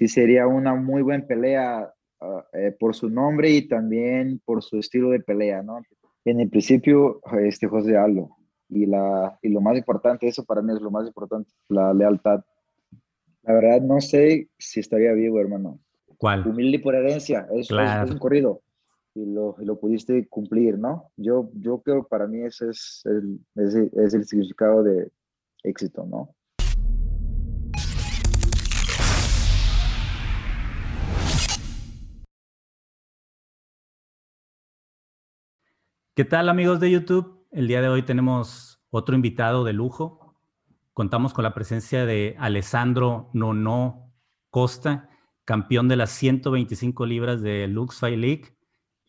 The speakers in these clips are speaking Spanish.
sí sería una muy buena pelea ah, eh, por su nombre y también por su estilo de pelea, ¿no? En el principio, este José Aldo, y, la, y lo más importante, eso para mí es lo más importante, la lealtad. La verdad, no sé si estaría vivo, hermano. ¿Cuál? Humilde por herencia, es, es, un corrido y lo, y lo, pudiste cumplir, ¿no? Yo, yo creo para mí ese es el, ese es el significado de éxito, ¿no? ¿Qué tal amigos de YouTube? El día de hoy tenemos otro invitado de lujo. Contamos con la presencia de Alessandro Nono Costa, campeón de las 125 libras de Lux Fight League.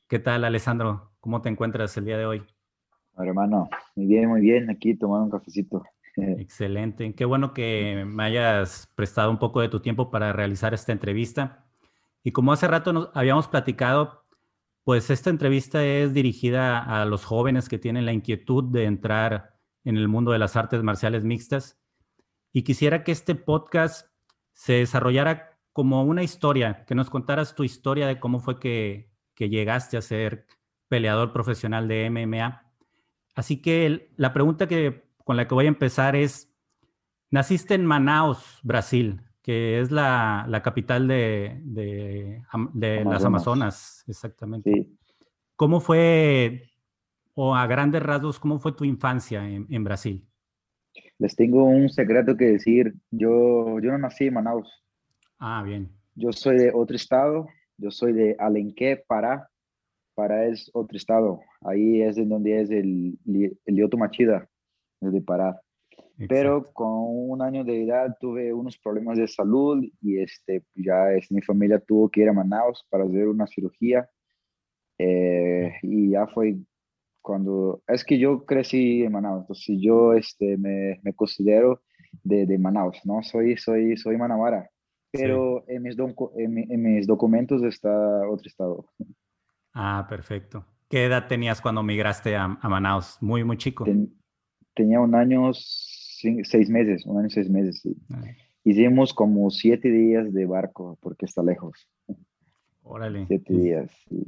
¿Qué tal Alessandro? ¿Cómo te encuentras el día de hoy? Hermano, muy bien, muy bien. Aquí tomando un cafecito. Excelente. Qué bueno que me hayas prestado un poco de tu tiempo para realizar esta entrevista. Y como hace rato nos habíamos platicado, pues esta entrevista es dirigida a los jóvenes que tienen la inquietud de entrar en el mundo de las artes marciales mixtas y quisiera que este podcast se desarrollara como una historia, que nos contaras tu historia de cómo fue que, llegaste a ser peleador profesional de MMA. Así que la pregunta que, con la que voy a empezar es, naciste en Manaus, Brasil, que es la, capital de, de, las Amazonas, exactamente. ¿Cómo fue, o a grandes rasgos, cómo fue tu infancia en, Brasil? Les tengo un secreto que decir. Yo, yo no nací en Manaus. Ah, bien. Yo soy de otro estado. Yo soy de Alenqué, Pará. Pará es otro estado. Ahí es en donde es el, el Lioto Machida, de Pará. Pero con un año de edad tuve unos problemas de salud y este, ya es, mi familia tuvo que ir a Manaus para hacer una cirugía. Eh, y ya fue cuando, es que yo crecí en Manaus, entonces yo este, me, me considero de, de, Manaus, ¿no? Soy, soy, soy manauara, pero en, mis en, mis documentos está otro estado. Ah, perfecto. ¿Qué edad tenías cuando migraste a, a Manaus? Muy, muy chico. tenía un año seis meses, un año seis meses. Ah. Hicimos como siete días de barco porque está lejos. Órale. Siete días, sí.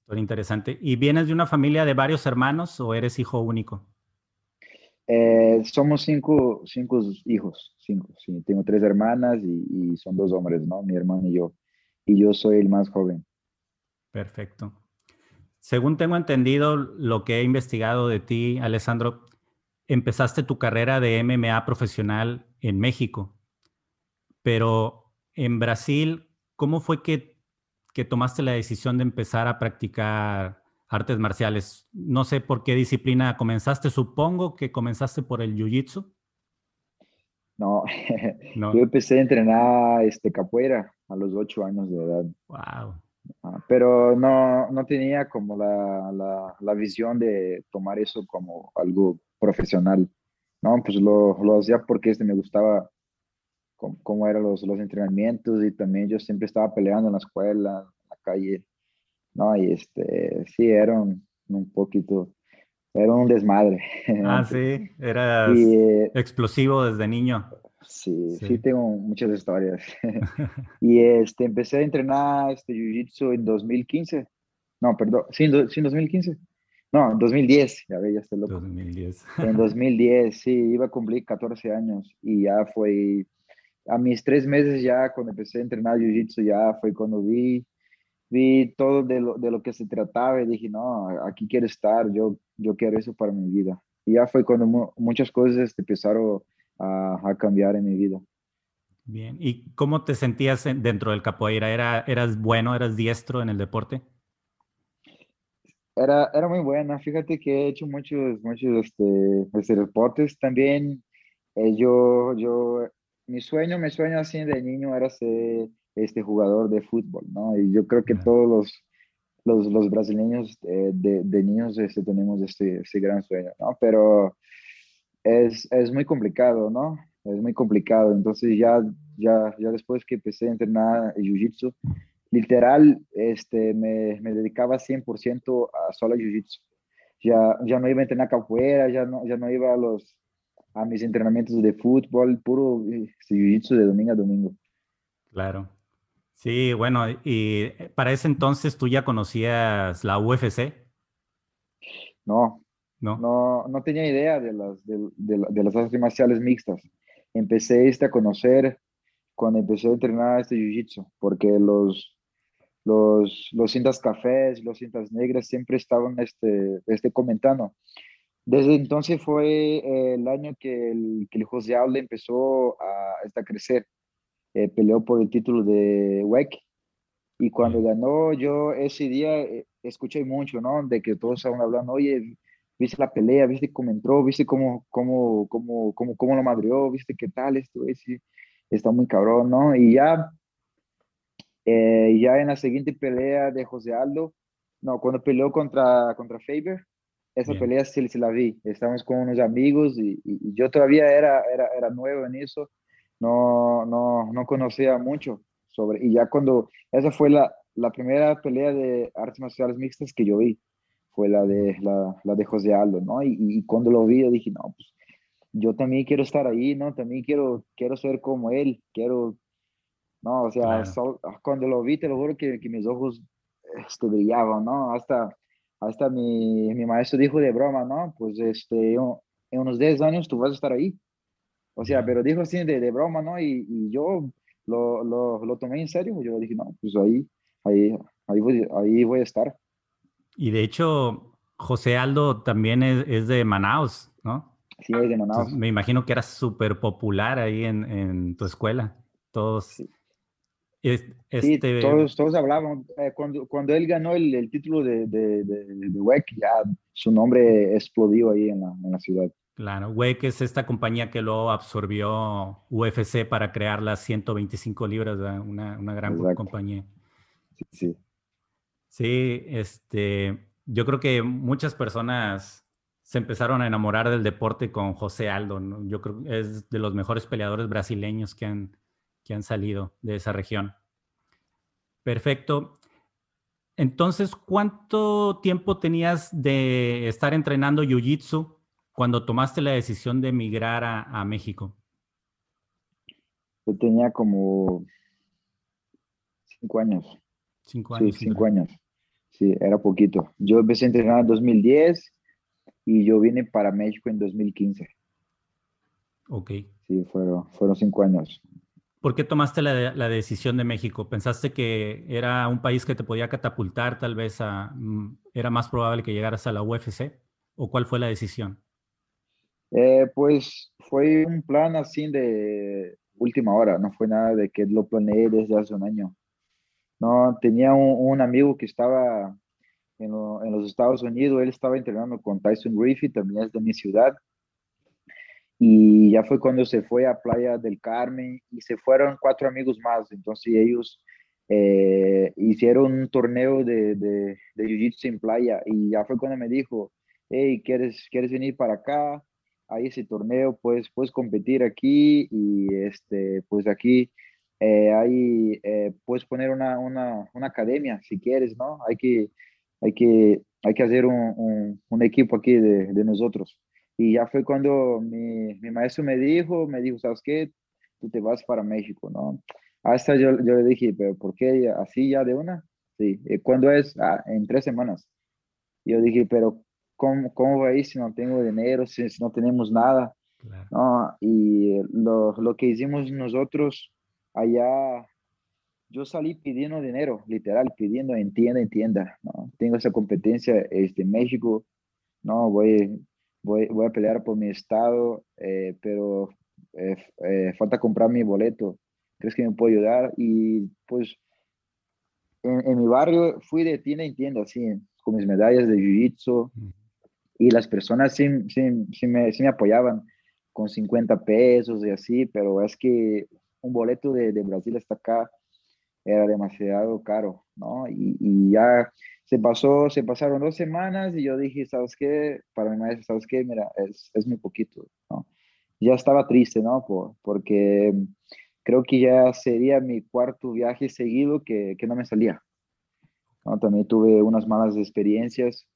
Historia interesante. ¿Y vienes de una familia de varios hermanos o eres hijo único? Eh, somos cinco, cinco hijos, cinco. Sí. Tengo tres hermanas y, y, son dos hombres, ¿no? Mi hermano y yo. Y yo soy el más joven. Perfecto. Según tengo entendido, lo que he investigado de ti, Alessandro, empezaste tu carrera de MMA profesional en México, pero en Brasil, ¿cómo fue que, que tomaste la decisión de empezar a practicar artes marciales? No sé por qué disciplina comenzaste, supongo que comenzaste por el Jiu-Jitsu. No, yo empecé a entrenar este, capoeira a los ocho años de edad. Wow. Ah, pero no, no tenía como la, la, la, visión de tomar eso como algo profesional. No, pues lo, lo hacía porque este, me gustaba cómo, eran los, los, entrenamientos y también yo siempre estaba peleando en la escuela, en la calle. No, y este, sí, era un, un poquito, era un desmadre. Ah, sí, era eh, explosivo desde niño. Sí, sí, tengo muchas historias. y este, empecé a entrenar este Jiu-Jitsu en 2015. No, perdón, sí, sí, en 2015. No, en 2010, ya ve, ya estoy loco. 2010. En 2010, sí, iba a cumplir 14 años y ya fue, a mis tres meses ya cuando empecé a entrenar Jiu-Jitsu, ya fue cuando vi, vi todo de lo, de lo que se trataba y dije, no, aquí quiero estar, yo, yo quiero eso para mi vida. Y ya fue cuando muchas cosas empezaron a, a, cambiar en mi vida. Bien, ¿y cómo te sentías dentro del capoeira? ¿Era, ¿Eras bueno, eras diestro en el deporte? Era, era muy buena. Fíjate que he hecho muchos, muchos este, este deportes también. Eh, yo, yo, mi sueño, mi sueño así de niño era ser este jugador de fútbol, ¿no? Y yo creo que todos los, los, los brasileños eh, de, de, niños este, tenemos este, este gran sueño, ¿no? Pero es, es muy complicado, ¿no? Es muy complicado. Entonces ya, ya, ya después que empecé a entrenar Jiu-Jitsu, literal, este, me, me dedicaba 100% a solo jiu-jitsu. Ya, ya no iba a entrenar capoeira, ya no, ya no iba a, los, a mis entrenamientos de fútbol, puro eh, jiu-jitsu de domingo a domingo. Claro. Sí, bueno, y para ese entonces tú ya conocías la UFC. No, no, no, no tenía idea de las, de, de, las artes marciales mixtas. Empecé este a conocer cuando empecé a entrenar este jiu-jitsu, porque los, los, los cintas cafés, los cintas negras siempre estaban este, este comentando. Desde entonces fue eh, el año que el, que el José Aldo empezó a, a crecer. Eh, peleó por el título de WEC y cuando ganó yo ese día eh, escuché mucho, ¿no? De que todos estaban hablando, oye, viste la pelea, viste cómo entró, viste cómo, cómo, cómo, cómo, cómo lo madrió, viste qué tal esto, es, está muy cabrón, ¿no? Y ya, eh, ya en la siguiente pelea de José Aldo, no, cuando peleó contra, contra Faber, esa pelea sí, sí, la vi, estábamos con unos amigos y, y, yo todavía era, era, era nuevo en eso, no, no, no conocía mucho sobre, y ya cuando, esa fue la, la primera pelea de artes marciales mixtas que yo vi fue la de, la, la de José Aldo, ¿no? Y, y, cuando lo vi, yo dije, no, pues yo también quiero estar ahí, ¿no? También quiero, quiero ser como él, quiero, no, o sea, cuando lo vi, te lo juro que, que mis ojos este, brillaban, ¿no? Hasta, hasta mi, mi, maestro dijo de broma, ¿no? Pues este, en unos 10 años tú vas a estar ahí. O sea, pero dijo así de, de broma, ¿no? Y, y yo lo, lo, lo, tomé en serio. Yo dije, no, pues ahí, ahí, ahí, voy, ahí voy a estar. Y de hecho, José Aldo también es, de Manaus, ¿no? Sí, es de Manaus. me imagino que era súper popular ahí en, en, tu escuela. Todos. Sí. Este... todos, todos hablaban. Eh, cuando, cuando él ganó el, el título de, de, de, de, WEC, ya su nombre explodió ahí en la, en la ciudad. Claro, WEC es esta compañía que luego absorbió UFC para crear las 125 libras, una, una gran compañía. Sí, sí. Sí, este, yo creo que muchas personas se empezaron a enamorar del deporte con José Aldo. Yo creo que es de los mejores peleadores brasileños que han, que han salido de esa región. Perfecto. Entonces, ¿cuánto tiempo tenías de estar entrenando Jiu-Jitsu cuando tomaste la decisión de emigrar a, a México? Yo tenía como cinco años. Cinco años. Sí, cinco años. Sí, era poquito. Yo empecé a entrenar en 2010 y yo vine para México en 2015. Ok. Sí, fueron, fueron cinco años. ¿Por qué tomaste la, decisión de México? ¿Pensaste que era un país que te podía catapultar tal vez. Mm, era más probable que llegaras a la UFC? ¿O cuál fue la decisión? Eh, pues fue un plan así de última hora, no fue nada de que lo planeé desde hace un año. No, tenía un, amigo que estaba en, los Estados Unidos, él estaba entrenando con Tyson Griffith, también es de mi ciudad. Y ya fue cuando se fue a Playa del Carmen y se fueron cuatro amigos más. Entonces ellos eh, hicieron un torneo de, de, de Jiu-Jitsu en playa y ya fue cuando me dijo, hey, ¿quieres, ¿quieres venir para acá? Hay ese torneo, pues puedes competir aquí y este, pues aquí eh, hay, eh, puedes poner una, una, una, academia si quieres, ¿no? Hay que, hay que, hay que hacer un, un, equipo aquí de, de, nosotros. Y ya fue cuando mi, mi, maestro me dijo, me dijo, ¿sabes qué? Tú te vas para México, ¿no? Hasta yo, yo le dije, ¿pero por qué así ya de una? Sí, ¿cuándo es? Ah, en tres semanas. Yo dije, pero ¿cómo, cómo va a ir si no tengo dinero, si, si no tenemos nada? Claro. ¿No? Y lo, lo que hicimos nosotros allá yo salí pidiendo dinero, literal, pidiendo en tienda en tienda, ¿no? Tengo esa competencia este, México, ¿no? Voy, voy, voy a pelear por mi estado, eh, pero eh, eh, falta comprar mi boleto. ¿Crees que me puedo ayudar? Y pues en, en, mi barrio fui de tienda en tienda, así, con mis medallas de Jiu-Jitsu, y las personas sí, sí, sí, me, sí me apoyaban con 50 pesos y así, pero es que un boleto de, de, Brasil hasta acá era demasiado caro, ¿no? Y, y, ya se pasó, se pasaron dos semanas y yo dije, ¿sabes qué? Para mi maestro, ¿sabes qué? Mira, es, es muy poquito, ¿no? Ya estaba triste, ¿no? Por, porque creo que ya sería mi cuarto viaje seguido que, que no me salía. ¿no? También tuve unas malas experiencias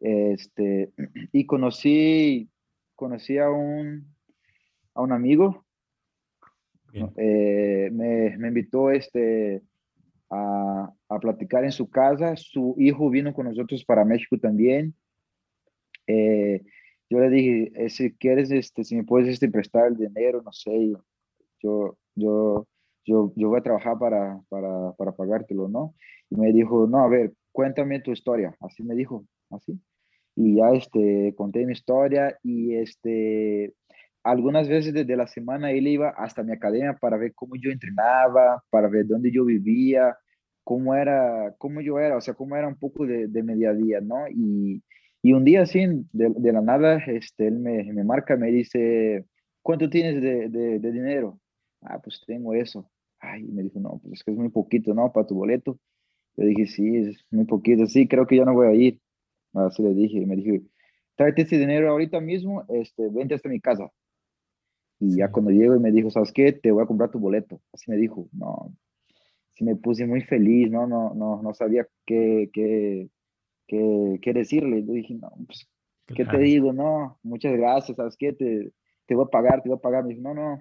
este, y conocí, conocí a un, a un amigo eh, me, me, invitó este, a, a, platicar en su casa. Su hijo vino con nosotros para México también. Eh, yo le dije, eh, si quieres, este, si me puedes este, prestar el dinero, no sé, yo, yo, yo, yo voy a trabajar para, para, para pagártelo, ¿no? Y me dijo, no, a ver, cuéntame tu historia. Así me dijo, así. Y ya este, conté mi historia y este, algunas veces desde la semana él iba hasta mi academia para ver cómo yo entrenaba, para ver dónde yo vivía, cómo era, cómo yo era, o sea, cómo era un poco de, de mediodía, ¿no? Y, y un día así, de, de, la nada, este, él me, me marca, me dice, ¿cuánto tienes de, de, de, dinero? Ah, pues tengo eso. Ay, me dijo, no, pues es que es muy poquito, ¿no? Para tu boleto. Yo dije, sí, es muy poquito, sí, creo que ya no voy a ir. Así le dije, y me dije, tráete ese dinero ahorita mismo, este, vente hasta mi casa. Y ya cuando llego y me dijo, ¿sabes qué? Te voy a comprar tu boleto. Así me dijo, no, sí me puse muy feliz, no, no, no, no sabía qué, qué, qué, qué decirle. Yo dije, no, pues, ¿qué te digo? No, muchas gracias, ¿sabes qué? Te, te voy a pagar, te voy a pagar. Me dijo, no, no,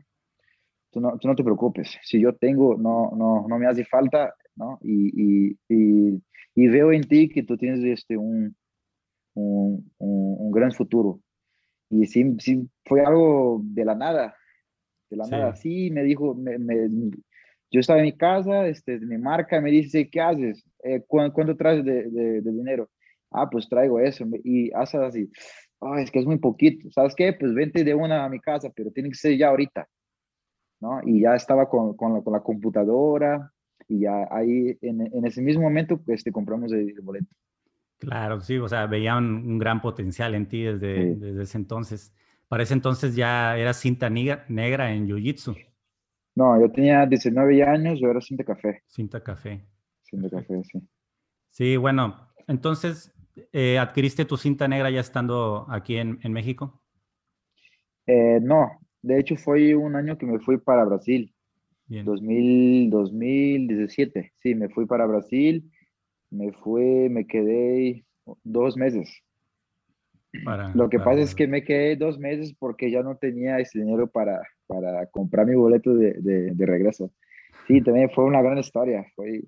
tú no, tú no te preocupes. Si yo tengo, no, no, no me hace falta, ¿no? Y, y, y, y veo en ti que tú tienes este, un, un, un, un gran futuro y sí, sí, fue algo de la nada, de la nada. Sí, me dijo, me, me, yo estaba en mi casa, este, me marca, me dice, ¿qué haces? Eh, ¿cuánto, traes de, de, de, dinero? Ah, pues traigo eso. Y hace así, oh, es que es muy poquito. ¿Sabes qué? Pues vente de una a mi casa, pero tiene que ser ya ahorita. ¿no? Y ya estaba con, con, la, con la computadora y ya ahí, en, en, ese mismo momento, este, compramos el, el boleto. Claro, sí, o sea, veía un, gran potencial en ti desde, desde, ese entonces. Para ese entonces ya eras cinta negra, negra en Jiu-Jitsu. No, yo tenía 19 años, yo era cinta café. Cinta café. Cinta café, sí. Sí, bueno, entonces, eh, ¿adquiriste tu cinta negra ya estando aquí en, en México? Eh, no, de hecho fue un año que me fui para Brasil. Bien. 2000, 2017, sí, me fui para Brasil me fui, me quedé dos meses. Para, Lo que para... pasa es que me quedé dos meses porque ya no tenía ese dinero para, para comprar mi boleto de, de, de regreso. Sí, también fue una gran historia. Fue,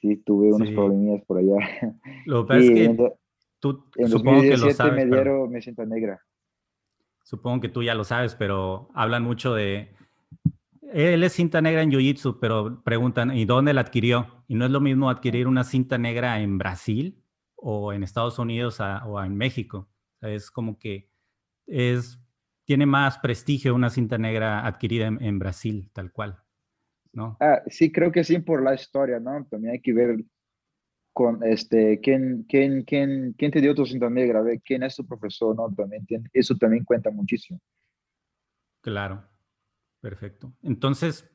sí, tuve unos sí. problemillas por allá. Lo que sí, es que en, tú, en supongo que lo sabes. Me dieron, pero... me siento negra. Supongo que tú ya lo sabes, pero hablan mucho de él es cinta negra en Jiu-Jitsu, pero preguntan, ¿y dónde la adquirió? Y no es lo mismo adquirir una cinta negra en Brasil o en Estados Unidos a, o en México. Es como que es, tiene más prestigio una cinta negra adquirida en, en Brasil, tal cual. ¿no? Ah, sí, creo que sí por la historia, ¿no? También hay que ver con este, quién, quién, quién, quién te dio tu cinta negra, quién es tu profesor, ¿no? También eso también cuenta muchísimo. Claro. Perfecto. Entonces,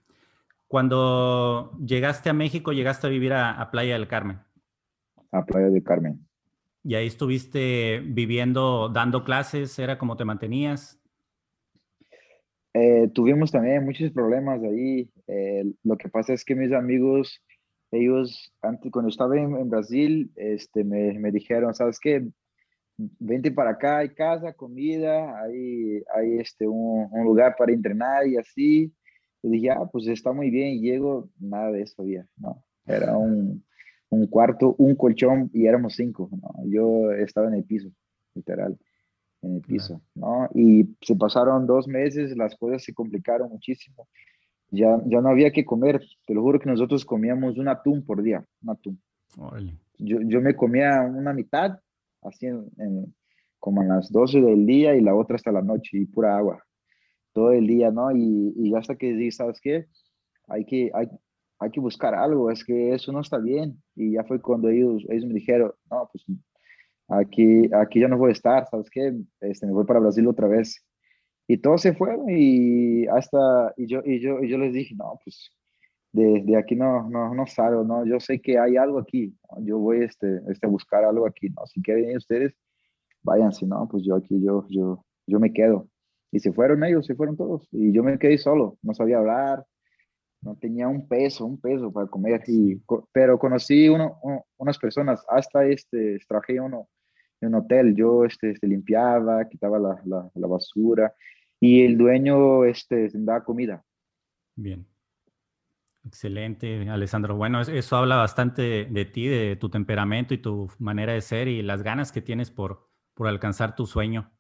cuando llegaste a México, llegaste a vivir a, a, Playa del Carmen. A Playa del Carmen. Y ahí estuviste viviendo, dando clases, ¿era como te mantenías? Eh, tuvimos también muchos problemas ahí. Eh, lo que pasa es que mis amigos, ellos, antes, cuando estaba en, en Brasil, este, me, me dijeron, ¿sabes qué? Vente para acá, hay casa, comida, hay, hay este, un, un, lugar para entrenar y así. Y dije, ah, pues está muy bien. Y llego, nada de eso había, ¿no? Era un, un cuarto, un colchón y éramos cinco, ¿no? Yo estaba en el piso, literal, en el piso, ¿no? Y se pasaron dos meses, las cosas se complicaron muchísimo. Ya, ya no había que comer, te lo juro que nosotros comíamos un atún por día, un atún. Yo, yo me comía una mitad así como a las 12 del día y la otra hasta la noche y pura agua, todo el día, ¿no? Y, y hasta que dije, ¿sabes qué? Hay que, hay, hay que buscar algo, es que eso no está bien. Y ya fue cuando ellos, ellos me dijeron, no, pues aquí, aquí ya no voy a estar, ¿sabes qué? Este, me voy para Brasil otra vez. Y todos se fueron y hasta, y yo, y yo, y yo les dije, no, pues de, de, aquí no, no, no salgo, ¿no? Yo sé que hay algo aquí, ¿no? yo voy este, este, a buscar algo aquí, ¿no? Si quieren ustedes, váyanse, ¿no? Pues yo aquí, yo, yo, yo me quedo. Y se fueron ellos, se fueron todos. Y yo me quedé solo, no sabía hablar, no tenía un peso, un peso para comer. Y, pero conocí uno, unas personas, hasta este, traje uno en un hotel, yo este, este limpiaba, quitaba la, la, la basura y el dueño este, daba comida. Bien. Excelente, Alessandro. Bueno, eso habla bastante de, ti, de tu temperamento y tu manera de ser y las ganas que tienes por, por alcanzar tu sueño.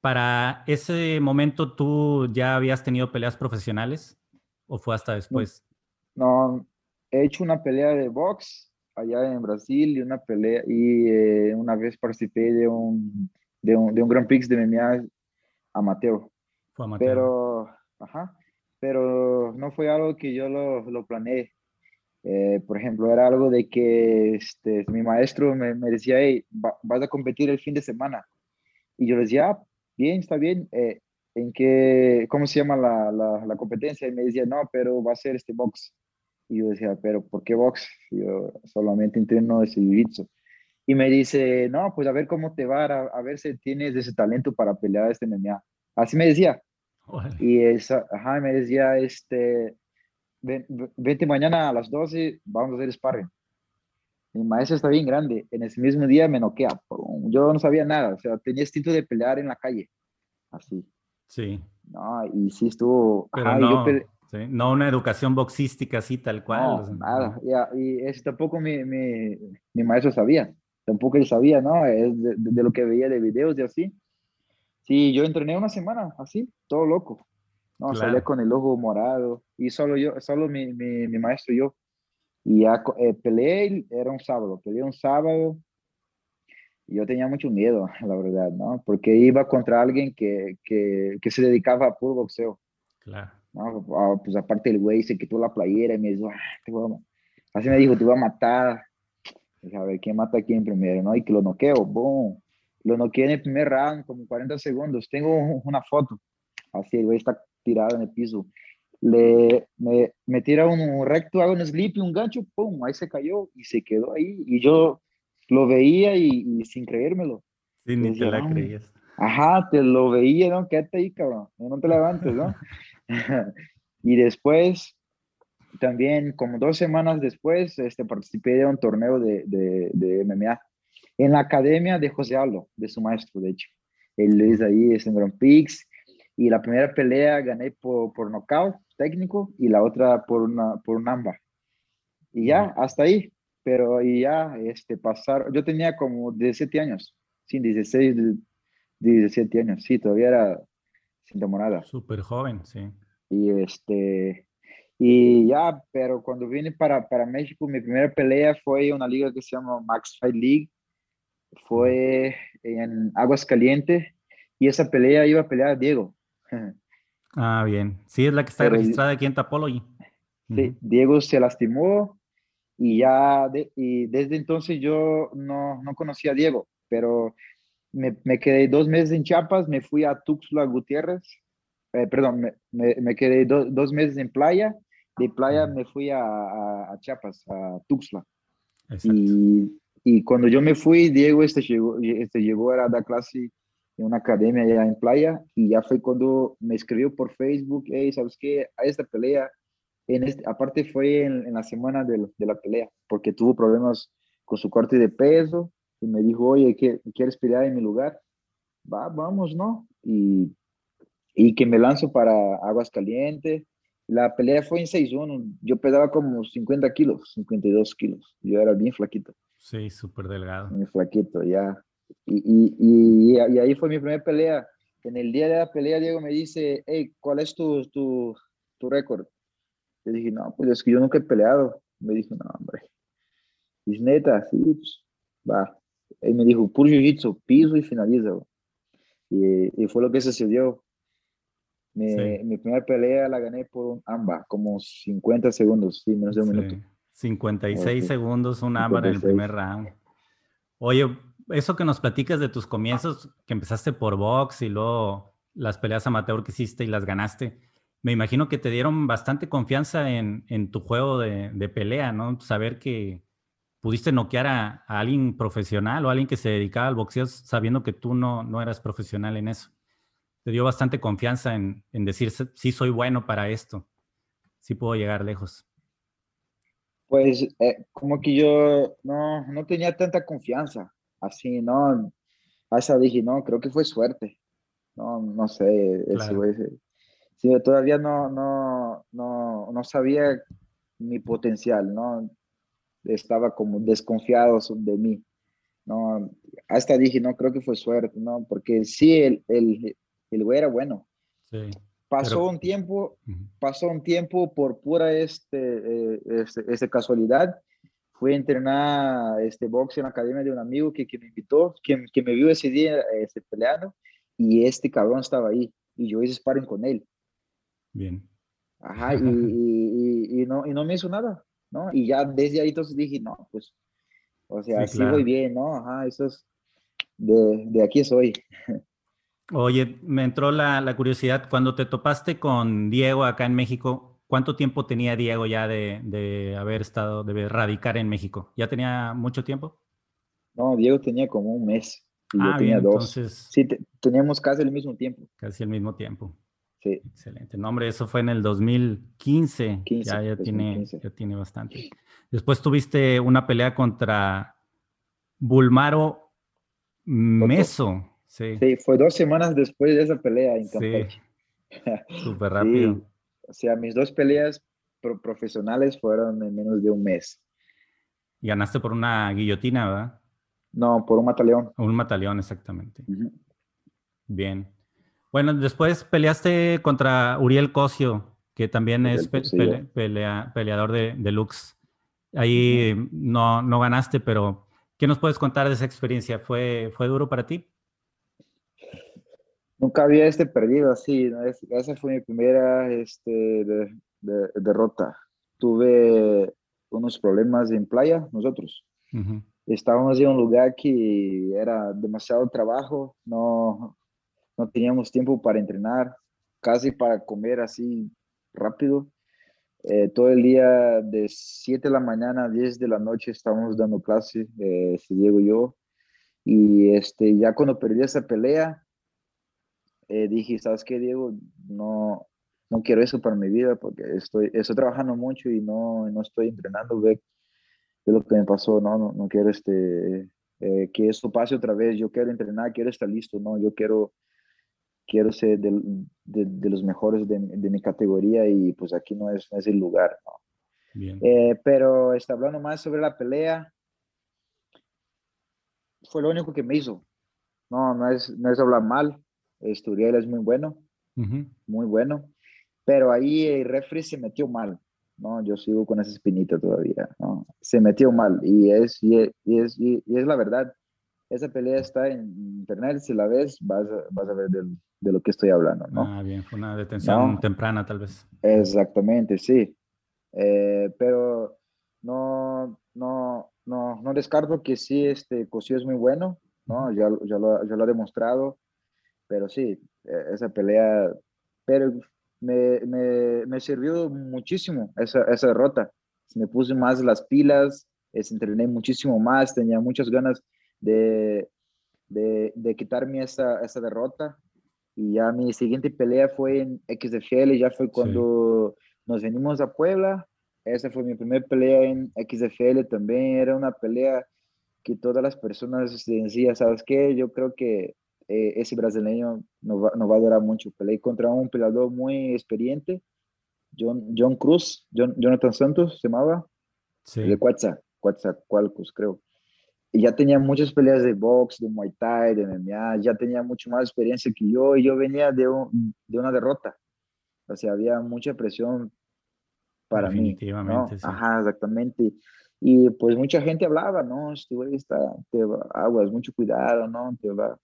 Para ese momento, ¿tú ya habías tenido peleas profesionales o fue hasta después? No, he hecho una pelea de box allá en Brasil y una pelea y eh, una vez participé de un, de un, de un Grand Prix de MMA amateur. Fue amateur. Pero, ajá, pero no fue algo que yo lo, lo planeé. Eh, por ejemplo, era algo de que este, mi maestro me, me decía, hey, vas a competir el fin de semana. Y yo le decía, ah, bien, está bien. Eh, ¿En qué, cómo se llama la, la, la, competencia? Y me decía, no, pero va a ser este box. Y yo decía, pero ¿por qué box? yo solamente entreno ese jiu Y me dice, no, pues a ver cómo te va, a, a ver si tienes ese talento para pelear este MMA. Así me decía. Y esa, ajá, me decía, este, vente mañana a las 12, vamos a hacer sparring. Mi maestro está bien grande. En ese mismo día me noquea. Yo no sabía nada. O sea, tenía instinto de pelear en la calle. Así. Sí. No, y sí estuvo. Pero no, no una educación boxística así tal cual. No, nada. Y, eso tampoco mi, mi, mi, maestro sabía. Tampoco él sabía, ¿no? Es de, de, lo que veía de videos y así. Sí, yo entrené una semana así, todo loco. No, claro. salía con el ojo morado y solo yo, solo mi, mi, mi maestro y yo. Y ya eh, peleé, era un sábado, peleé un sábado. Y yo tenía mucho miedo, la verdad, ¿no? Porque iba contra alguien que, que, que se dedicaba a puro boxeo. Claro. ¿no? Ah, pues aparte el güey se quitó la playera y me dijo, ah, te voy a... así me dijo, te voy a matar. Dije, a ver, ¿quién mata a quién primero? ¿no? Y que lo noqueo, boom. Lo noqueé en el primer round, como 40 segundos. Tengo una foto. Así, el güey está tirado en el piso. Le, me, me tira un recto, hago un slip y un gancho, pum, ahí se cayó y se quedó ahí. Y yo lo veía y, y sin creérmelo. Sí, ni te la creías. Ajá, te lo veía, ¿no? Quédate ahí, cabrón. No te levantes, ¿no? y después, también como dos semanas después, este, participé de un torneo de, de, de MMA en la academia de José Aldo, de su maestro, de hecho. Él es ahí, es en Grand Prix. Y la primera pelea gané por, por knockout técnico y la otra por, una, por un amba. Y ya, hasta ahí. Pero y ya, este, pasar, yo tenía como 17 años, sí, 16, 17 años, sí, todavía era sin temporada. Súper joven, sí. Y este, y ya, pero cuando vine para, para México, mi primera pelea fue una liga que se llama Max Fight League, fue en Aguas Calientes y esa pelea iba a pelear a Diego. Ah, bien. Sí, es la que está Pero, registrada aquí en Tapology. Sí, Diego se lastimó y ya de, y desde entonces yo no, no conocía a Diego, pero me, me, quedé dos meses en Chiapas, me fui a Tuxtla Gutiérrez, eh, perdón, me, me, me quedé do, dos meses en playa, de playa me fui a, a, a Chiapas, a Tuxtla. Exacto. Y y cuando yo me fui, Diego este llegó, este llegó a dar clase en una academia allá en Playa y ya fue cuando me escribió por Facebook, hey, ¿sabes qué? A esta pelea, en este, aparte fue en, en la semana de, de, la pelea, porque tuvo problemas con su corte de peso y me dijo, oye, ¿quieres pelear en mi lugar? Va, vamos, ¿no? Y, y que me lanzo para Aguas Calientes. La pelea fue en 6-1, yo pesaba como 50 kilos, 52 kilos, yo era bien flaquito. Sí, súper delgado. Muy flaquito, ya. Y, y, y, y, ahí fue mi primera pelea. En el día de la pelea, Diego me dice, hey, ¿cuál es tu, tu, tu récord? Yo dije, no, pues es que yo nunca he peleado. Me dijo, no, hombre. Dice, neta, sí, pues, va. Y me dijo, puro jiu-jitsu, piso y finaliza. Y, y, fue lo que sucedió. Mi, sí. mi primera pelea la gané por un amba, como 50 segundos, sí, menos de un sí. minuto. 56 segundos, un ámbar en el primer round. Oye, eso que nos platicas de tus comienzos, que empezaste por box y luego las peleas amateur que hiciste y las ganaste, me imagino que te dieron bastante confianza en, en tu juego de, de, pelea, ¿no? Saber que pudiste noquear a, a, alguien profesional o a alguien que se dedicaba al boxeo sabiendo que tú no, no eras profesional en eso. Te dio bastante confianza en, en decir, sí soy bueno para esto, sí puedo llegar lejos. Pues eh, como que yo no, no tenía tanta confianza, así, ¿no? Hasta dije, no, creo que fue suerte. No, no sé, claro. ese, sí, todavía no, no, no, no sabía mi potencial, ¿no? Estaba como desconfiado de mí, ¿no? Hasta dije, no, creo que fue suerte, ¿no? Porque sí, el, el, el güey era bueno. Sí. Pasó un tiempo, pasó un tiempo por pura este, eh, este, este, casualidad. Fui a entrenar este box en la academia de un amigo que, que me invitó, que, que, me vio ese día este, peleando y este cabrón estaba ahí y yo hice sparring con él. Bien. Ajá, y, y, y, no, y no me hizo nada, ¿no? Y ya desde ahí entonces dije, no, pues, o sea, sí, voy bien, ¿no? Ajá, eso es, de, de aquí soy. Oye, me entró la, la, curiosidad, cuando te topaste con Diego acá en México, ¿cuánto tiempo tenía Diego ya de, de haber estado, de radicar en México? ¿Ya tenía mucho tiempo? No, Diego tenía como un mes. Y ah, yo tenía dos. Entonces, sí, teníamos casi el mismo tiempo. Casi el mismo tiempo. Sí. Excelente. No, hombre, eso fue en el 2015. ya, ya, Tiene, ya tiene bastante. Después tuviste una pelea contra Bulmaro Meso. Sí. sí. fue dos semanas después de esa pelea en Campeche. Sí. Súper rápido. O sea, mis dos peleas profesionales fueron en menos de un mes. Y ganaste por una guillotina, ¿verdad? No, por un mataleón. Un mataleón, exactamente. Bien. Bueno, después peleaste contra Uriel Cosio, que también es peleador de, de, Lux. Ahí no, no ganaste, pero ¿qué nos puedes contar de esa experiencia? ¿Fue, fue duro para ti? Nunca había este perdido así. Esa fue mi primera este, derrota. Tuve unos problemas en playa, nosotros. Estábamos en un lugar que era demasiado trabajo, no, no teníamos tiempo para entrenar, casi para comer así rápido. Eh, todo el día de 7 de la mañana a 10 de la noche estábamos dando clase, eh, Diego y yo. Y este, ya cuando perdí esa pelea, eh, dije, ¿sabes qué, Diego? No, no quiero eso para mi vida porque estoy, estoy trabajando mucho y no, no estoy entrenando. Ve, de lo que me pasó, no, no, no quiero este, eh, que esto pase otra vez. Yo quiero entrenar, quiero estar listo, ¿no? Yo quiero quiero ser de, de, los mejores de, de, mi categoría y pues aquí no es, es el lugar. ¿no? Eh, pero está hablando más sobre la pelea. Fue lo único que me hizo. No, no es, no es hablar mal. Esturiel es muy bueno, muy bueno. Pero ahí el refri se metió mal. No, yo sigo con esa espinita todavía. ¿no? Se metió mal y es, y es, y es, y es la verdad esa pelea está en internet, si la ves, vas a, vas a ver de lo que estoy hablando, ¿no? Ah, bien, fue una detención temprana tal vez. Exactamente, sí. Eh, pero no, no, no, no descarto que sí, este Cosío es muy bueno, ¿no? Ya, ya, lo, ya lo ha demostrado, pero sí, e, esa pelea, pero me, me, me sirvió muchísimo esa, esa derrota. Me puse más las pilas, entrené muchísimo más, tenía muchas ganas de, de, quitarme esa, esa derrota. Y ya mi siguiente pelea fue en XFL, ya fue cuando nos venimos a Puebla. Esa fue mi primera pelea en XFL también. Era una pelea que todas las personas decían, ¿sabes qué? Yo creo que ese brasileño no va, no va, a durar mucho. Peleé contra un peleador muy experiente, John, John Cruz, John, Jonathan Santos se llamaba, sí. de Coatzacoalcos, creo ya tenía muchas peleas de box, de Muay Thai, de MMA, ya tenía mucho más experiencia que yo y yo venía de, de una derrota. O sea, había mucha presión para mí. ¿no? Ajá, exactamente. Y pues mucha gente hablaba, ¿no? Este güey está, te aguas, mucho cuidado, ¿no? Te va,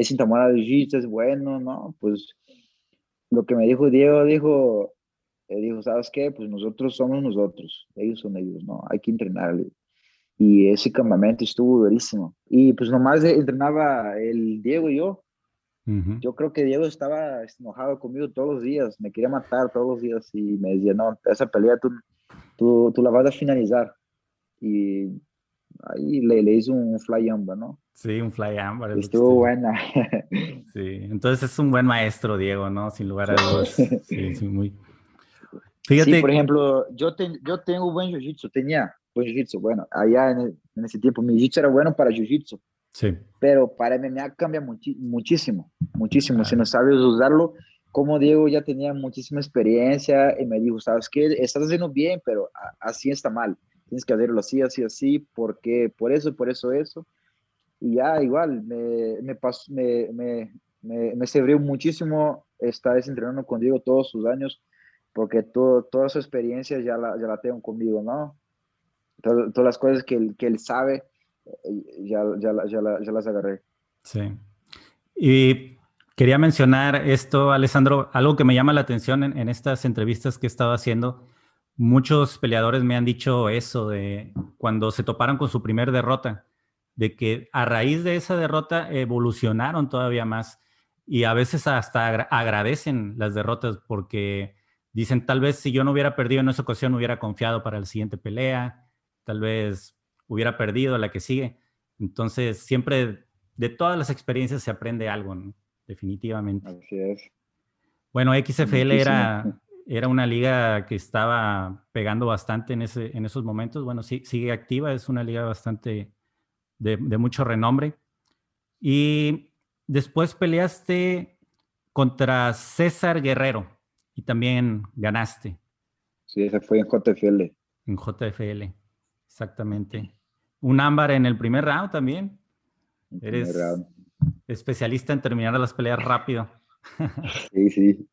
es de Jiu es bueno, ¿no? Pues lo que me dijo Diego, dijo, eh, dijo, ¿sabes qué? Pues nosotros somos nosotros, ellos son ellos, ¿no? Hay que entrenarle. Y ese campamento estuvo durísimo. Y pues nomás entrenaba el Diego y yo. Yo creo que Diego estaba enojado conmigo todos los días, me quería matar todos los días y me decía, no, esa pelea tú, tú, tú la vas a finalizar. Y ahí le, le hizo un fly amba, ¿no? Sí, un fly amba. Estuvo buena. sí, entonces es un buen maestro, Diego, ¿no? Sin lugar a dudas. Sí, sí, muy. Fíjate. Sí, por ejemplo, yo, yo tengo buen jiu-jitsu, tenía, jiu-jitsu. Bueno, allá en, ese tiempo mi jiu-jitsu era bueno para jiu-jitsu. Sí. Pero para MMA cambia muchísimo, muchísimo. Si no sabes usarlo como Diego ya tenía muchísima experiencia y me dijo, sabes qué, estás haciendo bien, pero así está mal. Tienes que hacerlo así, así, así, porque por eso, por eso, eso. Y ya igual, me, me, pasó, me, me, me, me muchísimo estar entrenando con todos sus años, porque todo, toda su experiencia ya la, ya la tengo conmigo, ¿no? todas las cosas que él, que él sabe, eh, ya, ya, ya, ya las agarré. Sí. Y Quería mencionar esto, Alessandro, algo que me llama la atención en, estas entrevistas que he estado haciendo. Muchos peleadores me han dicho eso de cuando se toparon con su primer derrota, de que a raíz de esa derrota evolucionaron todavía más y a veces hasta agradecen las derrotas porque dicen, tal vez si yo no hubiera perdido en esa ocasión, hubiera confiado para la siguiente pelea, tal vez hubiera perdido la que sigue. Entonces, siempre de todas las experiencias se aprende algo. ¿no? definitivamente. Así es. Bueno, XFL era, era una liga que estaba pegando bastante en, ese, en esos momentos. Bueno, sí, sigue activa, es una liga bastante de, mucho renombre. Y después peleaste contra César Guerrero y también ganaste. Sí, ese fue en JFL. En JFL, exactamente. Un ámbar en el primer round también. Eres, especialista en terminar las peleas rápido. Sí, sí.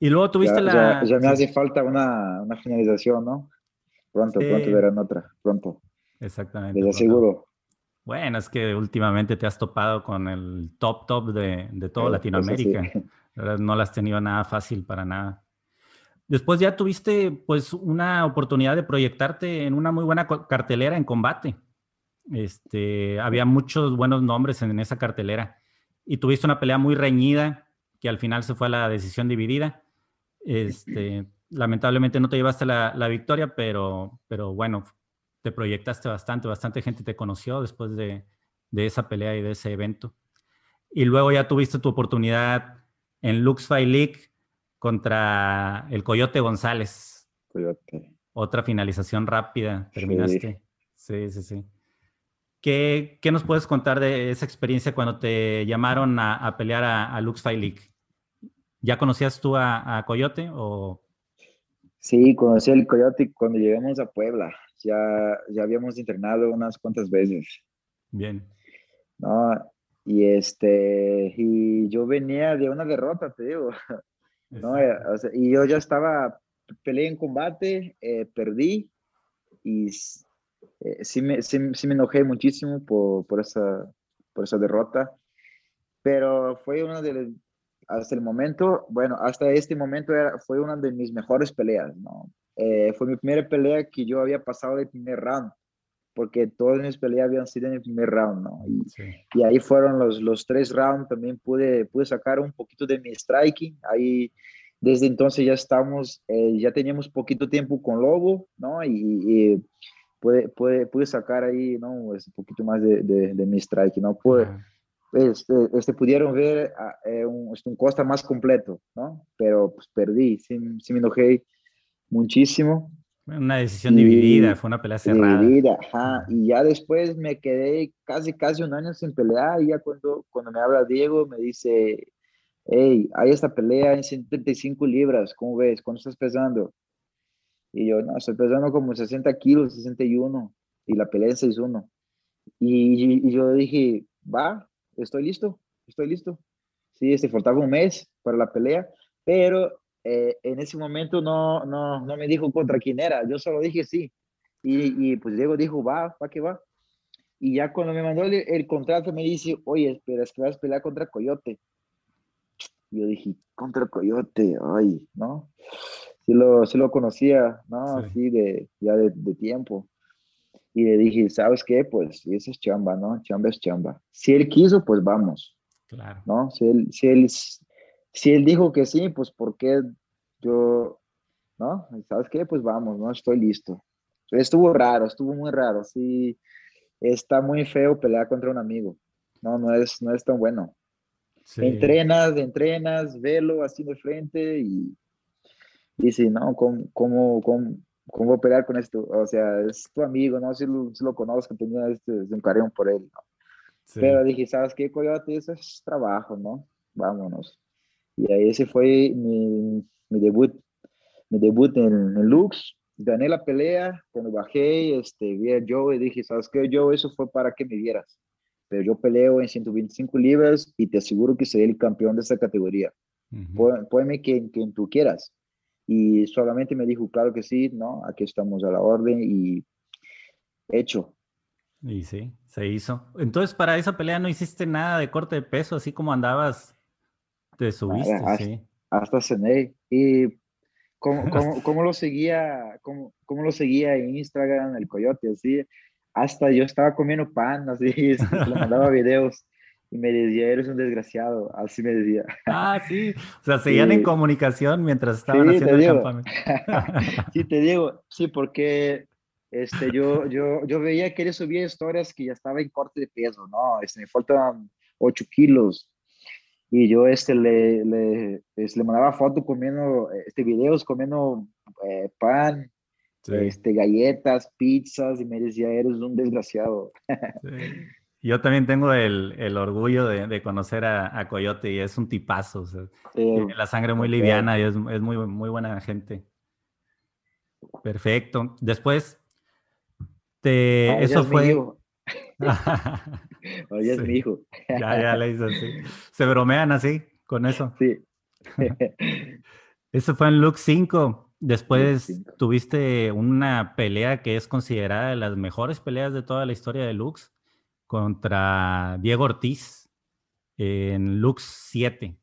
Y luego tuviste la... Ya, me hace falta una, una finalización, ¿no? Pronto, pronto verán otra, pronto. Exactamente. Les aseguro. Bueno, es que últimamente te has topado con el top top de, de toda Latinoamérica. No la has tenido nada fácil para nada. Después ya tuviste pues una oportunidad de proyectarte en una muy buena cartelera en combate. Este, había muchos buenos nombres en esa cartelera y tuviste una pelea muy reñida que al final se fue a la decisión dividida. Este, lamentablemente no te llevaste la, victoria, pero, pero bueno, te proyectaste bastante, bastante gente te conoció después de, esa pelea y de ese evento. Y luego ya tuviste tu oportunidad en Lux Fight League contra el Coyote González. Coyote. Otra finalización rápida, terminaste. sí, sí. sí. ¿Qué, ¿Qué, nos puedes contar de esa experiencia cuando te llamaron a, pelear a, Lux Fight League? ¿Ya conocías tú a, Coyote o...? Sí, conocí al Coyote cuando llegamos a Puebla. Ya, ya habíamos entrenado unas cuantas veces. Bien. No, y este, y yo venía de una derrota, te digo. ¿no? y yo ya estaba, peleé en combate, eh, perdí y eh, sí, me, sí, me enojé muchísimo por, por, esa, por esa derrota, pero fue una de hasta el momento, bueno, hasta este momento era, fue una de mis mejores peleas, ¿no? Eh, fue mi primera pelea que yo había pasado el primer round, porque todas mis peleas habían sido en el primer round, ¿no? Y, y ahí fueron los, los tres rounds, también pude, pude sacar un poquito de mi striking, ahí desde entonces ya estamos, eh, ya teníamos poquito tiempo con Lobo, ¿no? y, y puede, puede, puede sacar ahí, ¿no? un poquito más de, de, mi strike, ¿no? Puede, este, este, pudieron ver eh, un, este, un, Costa más completo, ¿no? Pero pues perdí, sí, sí me enojé muchísimo. Una decisión dividida, fue una pelea cerrada. Dividida, ajá. Y ya después me quedé casi, casi un año sin pelear. Y ya cuando, cuando me habla Diego, me dice, hey, hay esta pelea en 135 libras, ¿cómo ves? ¿Cuánto estás pesando? Y yo, no, estoy pesando como 60 kilos, 61, y la pelea es 6-1. Y, y, yo dije, va, estoy listo, estoy listo. Sí, este, faltaba un mes para la pelea, pero eh, en ese momento no, no, no me dijo contra quién era, yo solo dije sí. Y, y pues Diego dijo, va, va que va. Y ya cuando me mandó el, el contrato me dice, oye, espera, es que vas a pelear contra Coyote. Y yo dije, contra Coyote, ay, ¿no? sí lo, sí lo conocía, ¿no? Así de, ya de, de, tiempo. Y le dije, ¿sabes qué? Pues eso es chamba, ¿no? Chamba es chamba. Si él quiso, pues vamos. Claro. ¿No? Si él, si él, si él dijo que sí, pues ¿por qué yo, ¿no? ¿Sabes qué? Pues vamos, ¿no? Estoy listo. Estuvo raro, estuvo muy raro. Sí, está muy feo pelear contra un amigo. No, no es, no es tan bueno. Entrenas, entrenas, velo así de frente y dice, no, ¿cómo, cómo, cómo, cómo pelear con esto? O sea, es tu amigo, ¿no? Si lo, si lo conozco, tenía este, un cariño por él, ¿no? Pero dije, ¿sabes qué, Coyote? Eso es trabajo, ¿no? Vámonos. Y ahí ese fue mi, mi debut, mi debut en, en Lux. Gané la pelea, cuando bajé, este, vi a Joe y dije, ¿sabes qué, Joe? Eso fue para que me vieras. Pero yo peleo en 125 libras y te aseguro que seré el campeón de esa categoría. Uh quien, quien tú quieras. Y solamente me dijo, claro que sí, ¿no? Aquí estamos a la orden y hecho. Y sí, se hizo. Entonces, para esa pelea no hiciste nada de corte de peso, así como andabas, te subiste, hasta, sí. Hasta cené. Y cómo, cómo, cómo, lo seguía, cómo, cómo lo seguía en Instagram, el coyote, así. Hasta yo estaba comiendo pan, así, le mandaba videos y me decía, eres un desgraciado, así me decía. Ah, sí, o sea, seguían en comunicación mientras estaban haciendo el campamento. sí, te digo, sí, porque este, yo, yo, yo veía que él subía historias que ya estaba en corte de peso, ¿no? Este, me faltan 8 kilos. Y yo este, le, le, este, le mandaba fotos comiendo, este, videos comiendo eh, pan, este, galletas, pizzas, y me decía, eres un desgraciado. Sí. Yo también tengo el, el orgullo de, de conocer a, a, Coyote y es un tipazo. O sea, tiene la sangre muy liviana y es, es, muy, muy buena gente. Perfecto. Después, te, eso fue. Oye, es mi hijo. ya, ya le hizo así. Se bromean así con eso. Sí. eso fue en Luke 5. Después tuviste una pelea que es considerada de las mejores peleas de toda la historia de Lux contra Diego Ortiz en Lux 7.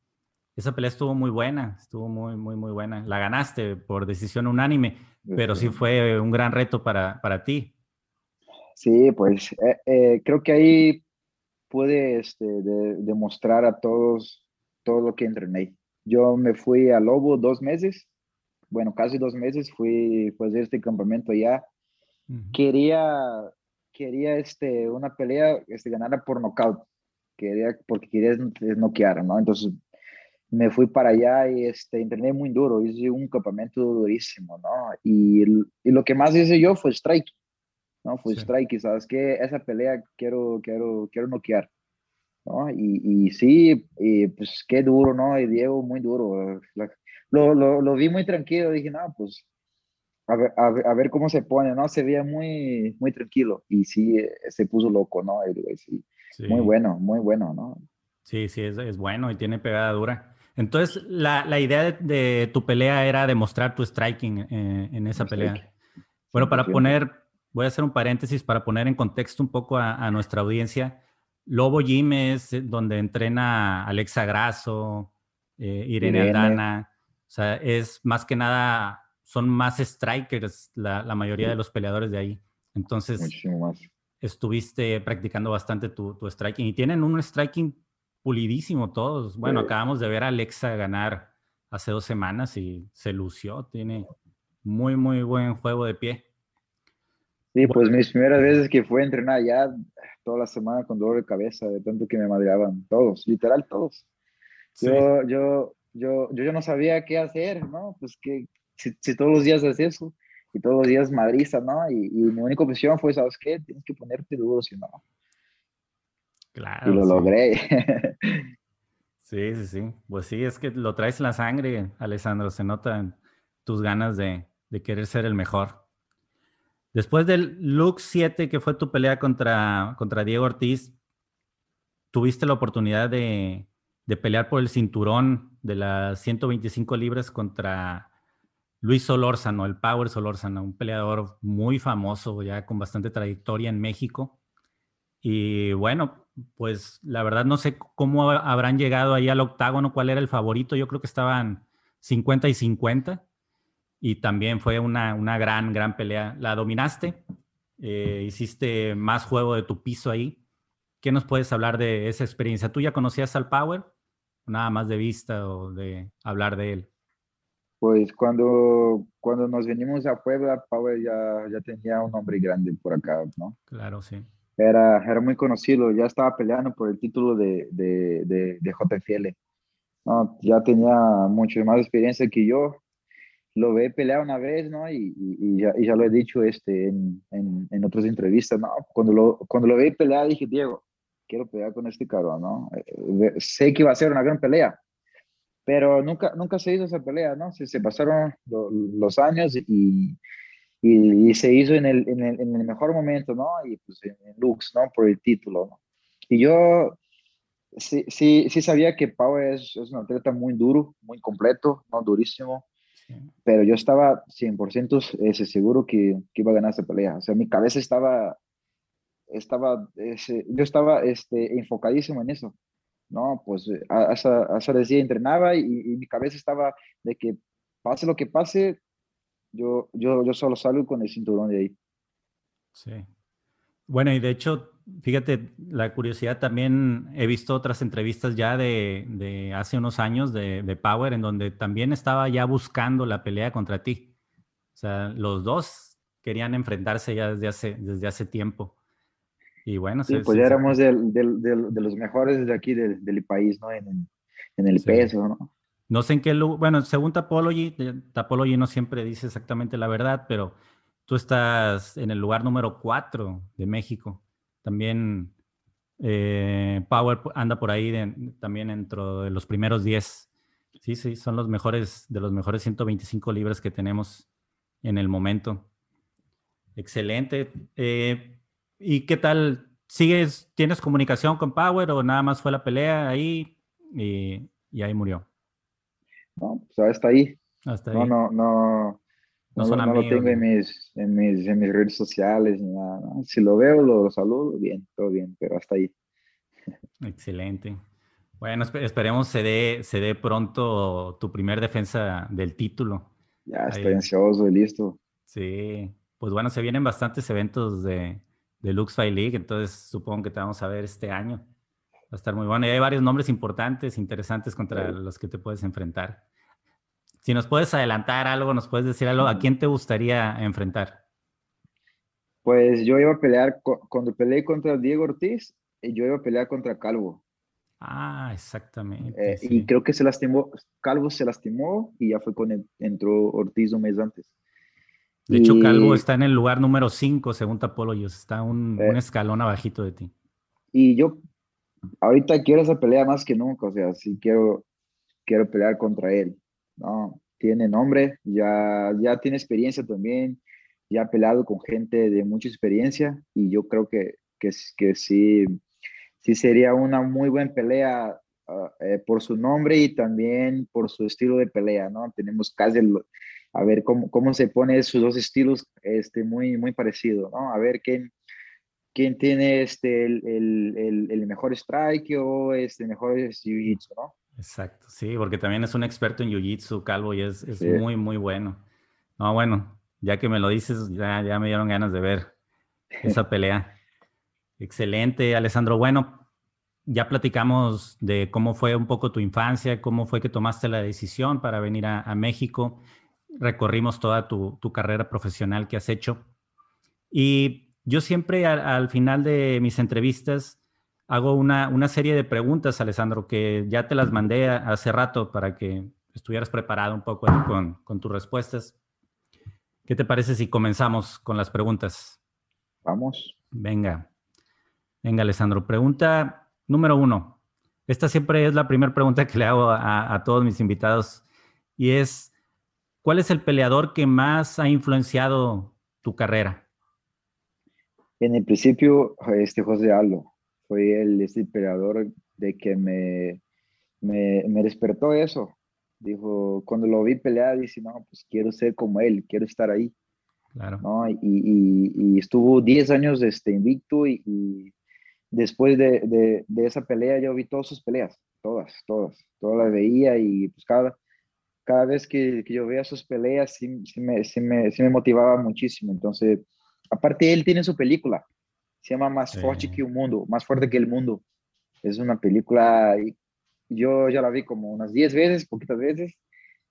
Esa pelea estuvo muy buena, estuvo muy, muy, muy buena. La ganaste por decisión unánime, pero sí fue un gran reto para, para ti. Sí, pues eh, eh, creo que ahí pude este, demostrar a todos todo lo que entrené. Yo me fui a Lobo dos meses, bueno, casi dos meses, fui pues, a este campamento allá. Quería quería este, una pelea este, ganara por nocaut, quería, porque quería noquear, ¿no? Entonces me fui para allá y este, entrené muy duro, hice un campamento durísimo, ¿no? Y, y lo que más hice yo fue strike, ¿no? Fue sí. strike, ¿sabes qué? Esa pelea quiero, quiero, quiero noquear, ¿no? Y, y sí, y pues qué duro, ¿no? Y Diego muy duro. Lo, lo, lo vi muy tranquilo, dije, no, pues a ver, a, ver, a ver, cómo se pone, ¿no? Se veía muy, muy tranquilo y sí, eh, se puso loco, ¿no? Sí, sí. Muy bueno, muy bueno, ¿no? Sí, sí, es, es bueno y tiene pegada dura. Entonces, la, la idea de, de, tu pelea era demostrar tu striking eh, en esa pelea. Bueno, para poner, voy a hacer un paréntesis para poner en contexto un poco a, a nuestra audiencia. Lobo Gym es donde entrena Alexa Grasso, eh, Irene, Irene Aldana. O sea, es más que nada son más strikers la, la, mayoría de los peleadores de ahí. Entonces, estuviste practicando bastante tu, tu, striking y tienen un striking pulidísimo todos. Bueno, sí. acabamos de ver a Alexa ganar hace dos semanas y se lució. Tiene muy, muy buen juego de pie. Sí, pues mis primeras veces que fue a entrenar ya toda la semana con dolor de cabeza, de tanto que me madreaban todos, literal todos. Sí. Yo, yo, yo, yo, yo no sabía qué hacer, ¿no? Pues que si, si, todos los días haces eso y todos los días madriza, ¿no? Y, y, mi única opción fue, ¿sabes qué? Tienes que ponerte duro, si no. Claro. Y lo sí. logré. sí, sí, sí. Pues sí, es que lo traes en la sangre, Alessandro. Se notan tus ganas de, de querer ser el mejor. Después del Lux 7, que fue tu pelea contra, contra Diego Ortiz, tuviste la oportunidad de, de, pelear por el cinturón de las 125 libras contra Luis Solórzano, el Power Solórzano, un peleador muy famoso, ya con bastante trayectoria en México. Y bueno, pues la verdad no sé cómo habrán llegado ahí al octágono, cuál era el favorito. Yo creo que estaban 50 y 50. Y también fue una, una gran, gran pelea. La dominaste, eh, hiciste más juego de tu piso ahí. ¿Qué nos puedes hablar de esa experiencia? ¿Tú ya conocías al Power? Nada más de vista o de hablar de él. Pues cuando, cuando nos venimos a Puebla, Power ya, ya tenía un nombre grande por acá, ¿no? Claro, sí. Era, era muy conocido, ya estaba peleando por el título de, de, de, de JFL. ¿no? Ya tenía mucho más experiencia que yo. Lo ve pelear una vez, ¿no? Y, y, y, ya, y ya, lo he dicho este, en, en, en, otras entrevistas, ¿no? Cuando lo, cuando lo ve pelear, dije, Diego, quiero pelear con este cabrón, ¿no? Eh, sé que va a ser una gran pelea pero nunca, nunca se hizo esa pelea, ¿no? Se, se pasaron los años y, y, se hizo en el, en, el, en el, mejor momento, ¿no? Y pues en, Lux, ¿no? Por el título, ¿no? Y yo sí, sí, sí sabía que Pau es, es un atleta muy duro, muy completo, ¿no? Durísimo. Pero yo estaba 100% ese, seguro que, que, iba a ganar esa pelea. O sea, mi cabeza estaba, estaba ese, yo estaba este, enfocadísimo en eso. No, pues hasta, hasta decía entrenaba y, y, mi cabeza estaba de que pase lo que pase, yo, yo, yo solo salgo con el cinturón de ahí. Sí. Bueno, y de hecho, fíjate, la curiosidad también, he visto otras entrevistas ya de, de hace unos años de, de, Power, en donde también estaba ya buscando la pelea contra ti. O sea, los dos querían enfrentarse ya desde hace, desde hace tiempo. Y bueno, sí, pues ya éramos de, de, los mejores de aquí del, del país, ¿no? En, en el peso, ¿no? No sé en qué lugar, bueno, según Tapology, Tapology no siempre dice exactamente la verdad, pero tú estás en el lugar número 4 de México. También eh, Power anda por ahí también dentro de los primeros 10. Sí, sí, son los mejores, de los mejores 125 libras que tenemos en el momento. Excelente. Eh, ¿Y qué tal? ¿Sigues, tienes comunicación con Power o nada más fue la pelea ahí y, ahí murió? No, pues hasta ahí. Hasta ahí. No, no, no. No, no, lo tengo en mis, en, mis, en mis, redes sociales ni nada. Si lo veo, lo, saludo, bien, todo bien, pero hasta ahí. Excelente. Bueno, esperemos se dé, se dé pronto tu primer defensa del título. Ya estoy ansioso y listo. Sí, pues bueno, se vienen bastantes eventos de, de Lux Fight League, entonces supongo que te vamos a ver este año. Va a estar muy bueno. Y hay varios nombres importantes, interesantes contra los que te puedes enfrentar. Si nos puedes adelantar algo, nos puedes decir algo, ¿a quién te gustaría enfrentar? Pues yo iba a pelear, cuando peleé contra Diego Ortiz, yo iba a pelear contra Calvo. Ah, exactamente. Eh, y creo que se lastimó, Calvo se lastimó y ya fue cuando entró Ortiz un mes antes. De hecho, Calvo está en el lugar número 5, según Tapologios. Está un, un, escalón abajito de ti. Y yo ahorita quiero esa pelea más que nunca. O sea, sí quiero, quiero pelear contra él. ¿no? Tiene nombre, ya, ya tiene experiencia también. Ya ha peleado con gente de mucha experiencia. Y yo creo que, que, que sí, sí sería una muy buena pelea uh, eh, por su nombre y también por su estilo de pelea. ¿no? Tenemos casi... El, a ver cómo, cómo se pone esos dos estilos este, muy, muy parecidos, ¿no? A ver quién, quién tiene este, el, el, el, mejor strike o este mejor jiu-jitsu, ¿no? Exacto, sí, porque también es un experto en jiu-jitsu, Calvo, y es, es muy, muy bueno. No, bueno, ya que me lo dices, ya, ya me dieron ganas de ver esa pelea. Excelente, Alessandro. Bueno, ya platicamos de cómo fue un poco tu infancia, cómo fue que tomaste la decisión para venir a, a México recorrimos toda tu, carrera profesional que has hecho. Y yo siempre al, final de mis entrevistas hago una, una, serie de preguntas, Alessandro, que ya te las mandé hace rato para que estuvieras preparado un poco con, con tus respuestas. ¿Qué te parece si comenzamos con las preguntas? Vamos. Venga. Venga, Alessandro. Pregunta número uno. Esta siempre es la primera pregunta que le hago a, a todos mis invitados y es, ¿Cuál es el peleador que más ha influenciado tu carrera? En el principio, este José Aldo fue el este peleador de que me, me, despertó eso. Dijo, cuando lo vi pelear, dice, no, pues quiero ser como él, quiero estar ahí. Claro. Y, estuvo 10 años este, invicto y, después de, de, esa pelea yo vi todas sus peleas, todas, todas, todas las veía y pues cada, cada vez que, que yo veía sus peleas, sí, sí, me, sí, me, sí, me, motivaba muchísimo. Entonces, aparte, él tiene su película, se llama Más fuerte que el mundo, Más fuerte que el mundo. Es una película, y yo ya la vi como unas 10 veces, poquitas veces,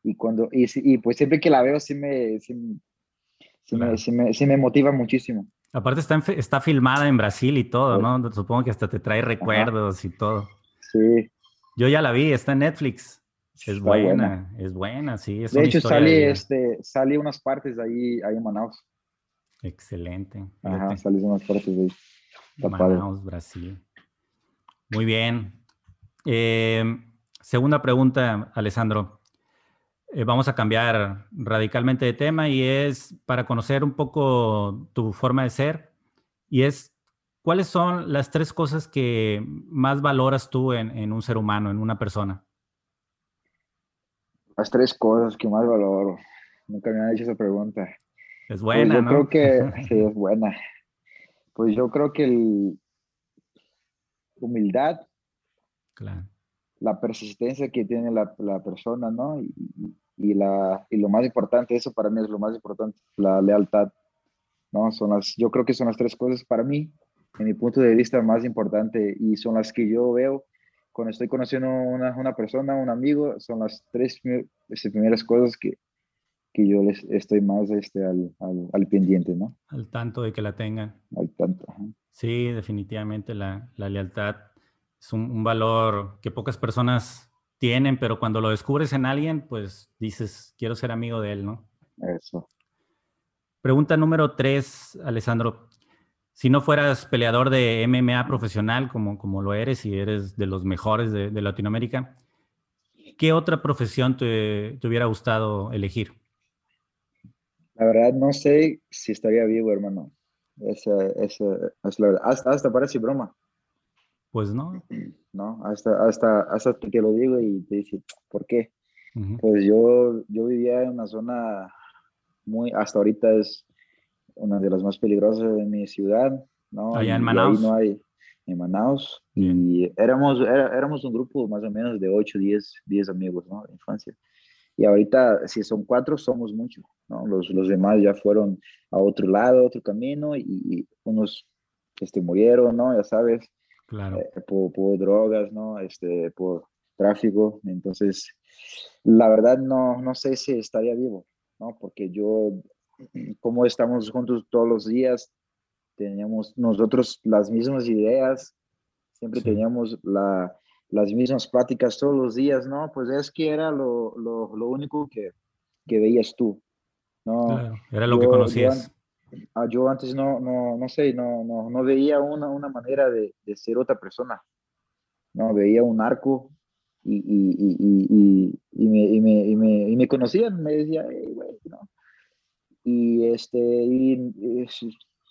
y, cuando, y, y pues siempre que la veo, sí me, sí, me, sí me, me, motiva muchísimo. Aparte está, está filmada en Brasil y todo, ¿no? Supongo que hasta te trae recuerdos y todo. Sí. Yo ya la vi, está en Netflix. Es buena, es buena, sí. Es de hecho, sale, este, sale unas partes de ahí, ahí en Manaus. Excelente. Ajá, sale unas partes de ahí. Manaus, Brasil. Muy bien. Em, segunda pregunta, Alessandro. Eh, vamos a cambiar radicalmente de tema y es para conocer un poco tu forma de ser y es cuáles son las tres cosas que más valoras tú en, un ser humano, en una persona. Las tres cosas que más valoro. Nunca me han hecho esa pregunta. Es pues buena, yo creo que sí, es buena. Pues yo creo que el humildad, claro. la persistencia que tiene la, la persona, ¿no? Y, y, la, y lo más importante, eso para mí es lo más importante, la lealtad, ¿no? Son las, yo creo que son las tres cosas para mí, en mi punto de vista, más importante y son las que yo veo cuando estoy conociendo una, una persona, un amigo, son las tres este, primeras cosas que, que yo les estoy más este, al, al, al, pendiente, ¿no? Al tanto de que la tengan. Al tanto. Sí, definitivamente la, la lealtad es un, un, valor que pocas personas tienen, pero cuando lo descubres en alguien, pues dices, quiero ser amigo de él, ¿no? Eso. Pregunta número tres, Alessandro. Si no fueras peleador de MMA profesional, como, como lo eres y eres de los mejores de, de Latinoamérica, ¿qué otra profesión te, te, hubiera gustado elegir? La verdad, no sé si estaría vivo, hermano. Esa, esa es la verdad. Hasta, hasta parece broma. Pues no. No, hasta, hasta, hasta que lo digo y te dice, ¿por qué? Pues yo, yo vivía en una zona muy, hasta ahorita es una de las más peligrosas de mi ciudad, ¿no? Allá en Manaus. no hay, en Manaus. Y éramos, éramos un grupo más o menos de 8, 10, 10 amigos, ¿no? De infancia. Y ahorita, si son cuatro, somos muchos, ¿no? Los, los demás ya fueron a otro lado, otro camino, y, y unos este, murieron, ¿no? Ya sabes claro. Eh, por, por, drogas, ¿no? Este, por tráfico. Entonces, la verdad no, no sé si estaría vivo, ¿no? Porque yo, como estamos juntos todos los días, teníamos nosotros las mismas ideas, siempre sí. teníamos la, las mismas pláticas todos los días, ¿no? Pues es que era lo, lo, lo único que, que, veías tú, ¿no? Claro, era lo yo, que conocías. Yo, Ah, yo antes no, no, no sé, no, no, no veía una, una manera de, de, ser otra persona. No, veía un arco y, y, y, y, y me, y, me, y, me, y me conocían, me decía, hey, güey, ¿no? Y, este, y,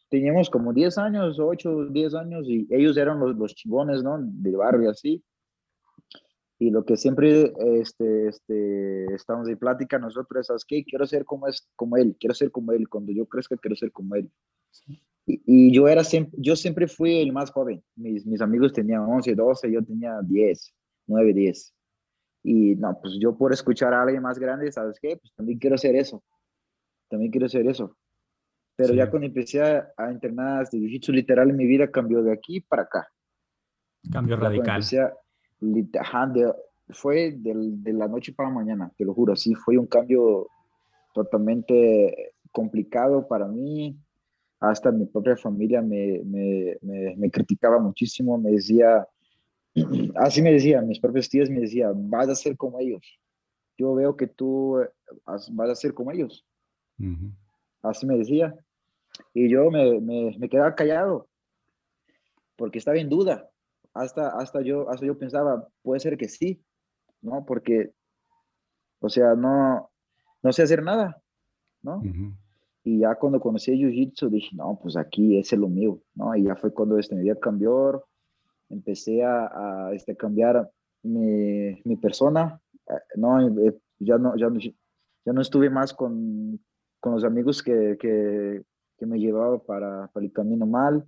teníamos como 10 años, 8, 10 años, y ellos eran los, los chingones, ¿no? De barrio así. Y lo que siempre este, este, estamos de plática nosotros, ¿sabes qué? Quiero ser como, es, como él, quiero ser como él, cuando yo crezca quiero ser como él. Sí. Y, y, yo, era siempre, yo siempre fui el más joven, mis, mis amigos tenían 11, 12, yo tenía 10, 9, 10. Y no, pues yo por escuchar a alguien más grande, ¿sabes qué? Pues también quiero ser eso, también quiero ser eso. Pero sí. ya cuando empecé a, a entrenar de jiu-jitsu, literal, mi vida cambió de aquí para acá. Cambio radical. Empecé a, Ajá, de, fue de, de, la noche para la mañana, te lo juro, sí, fue un cambio totalmente complicado para mí. Hasta mi propia familia me, me, me, me criticaba muchísimo, me decía, así me decía, mis propios tíos me decían, vas a ser como ellos. Yo veo que tú vas a ser como ellos. Uh -huh. Así me decía. Y yo me, me, me quedaba callado porque estaba en duda hasta, hasta, yo, hasta yo pensaba, puede ser que sí, ¿no? Porque, o sea, no, no sé hacer nada, ¿no? Uh -huh. Y ya cuando conocí el Jiu-Jitsu dije, no, pues aquí es lo mío, ¿no? Y ya fue cuando este, mi vida cambió, empecé a, a este, cambiar mi, mi persona, eh, ¿no? Eh, ya no, ya no, ya no estuve más con, con los amigos que, que, que me llevaban para, para, el camino mal,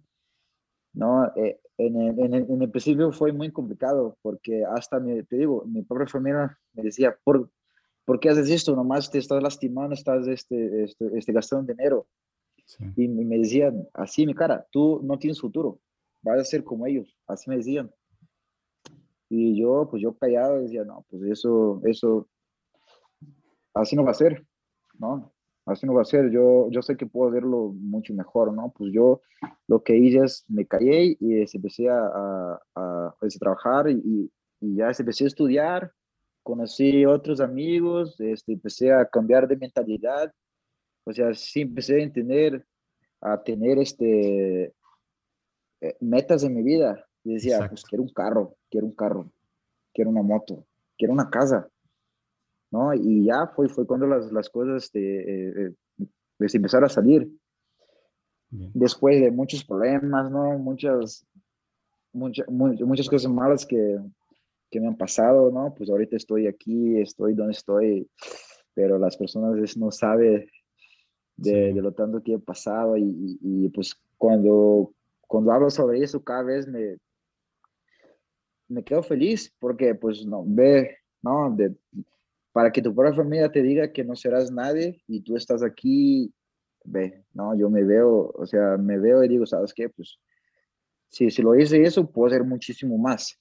¿no? Eh, en el, en, el, en el, principio fue muy complicado porque hasta, me, te digo, mi pobre familia me decía, ¿por, ¿por qué haces esto? Nomás te estás lastimando, estás este, este, este gastando dinero. Sí. Y me decían, así mi cara, tú no tienes futuro, vas a ser como ellos, así me decían. Y yo, pues yo callado decía, no, pues eso, eso, así no va a ser, ¿no? Así no va a ser, yo, yo sé que puedo hacerlo mucho mejor, ¿no? Pues yo lo que hice es, me callé y empecé a, a, a, a trabajar y, y, ya empecé a estudiar, conocí otros amigos, este, empecé a cambiar de mentalidad, o sea, sí empecé a entender, a tener este, eh, metas en mi vida. Y decía, Exacto. pues quiero un carro, quiero un carro, quiero una moto, quiero una casa, ¿no? Y ya fue, fue cuando las, las cosas este, pues, empezaron a salir. Después de muchos problemas, ¿no? Muchas, muchas, muchas cosas malas que, que me han pasado, ¿no? Pues ahorita estoy aquí, estoy donde estoy, pero las personas no saben de, de, lo tanto que he pasado y, y, pues cuando, cuando hablo sobre eso cada vez me, me quedo feliz porque pues no, ve, ¿no? De, para que tu propia familia te diga que no serás nadie y tú estás aquí, ve, ¿no? Yo me veo, o sea, me veo y digo, ¿sabes qué? Pues si, si lo hice eso, puedo hacer muchísimo más.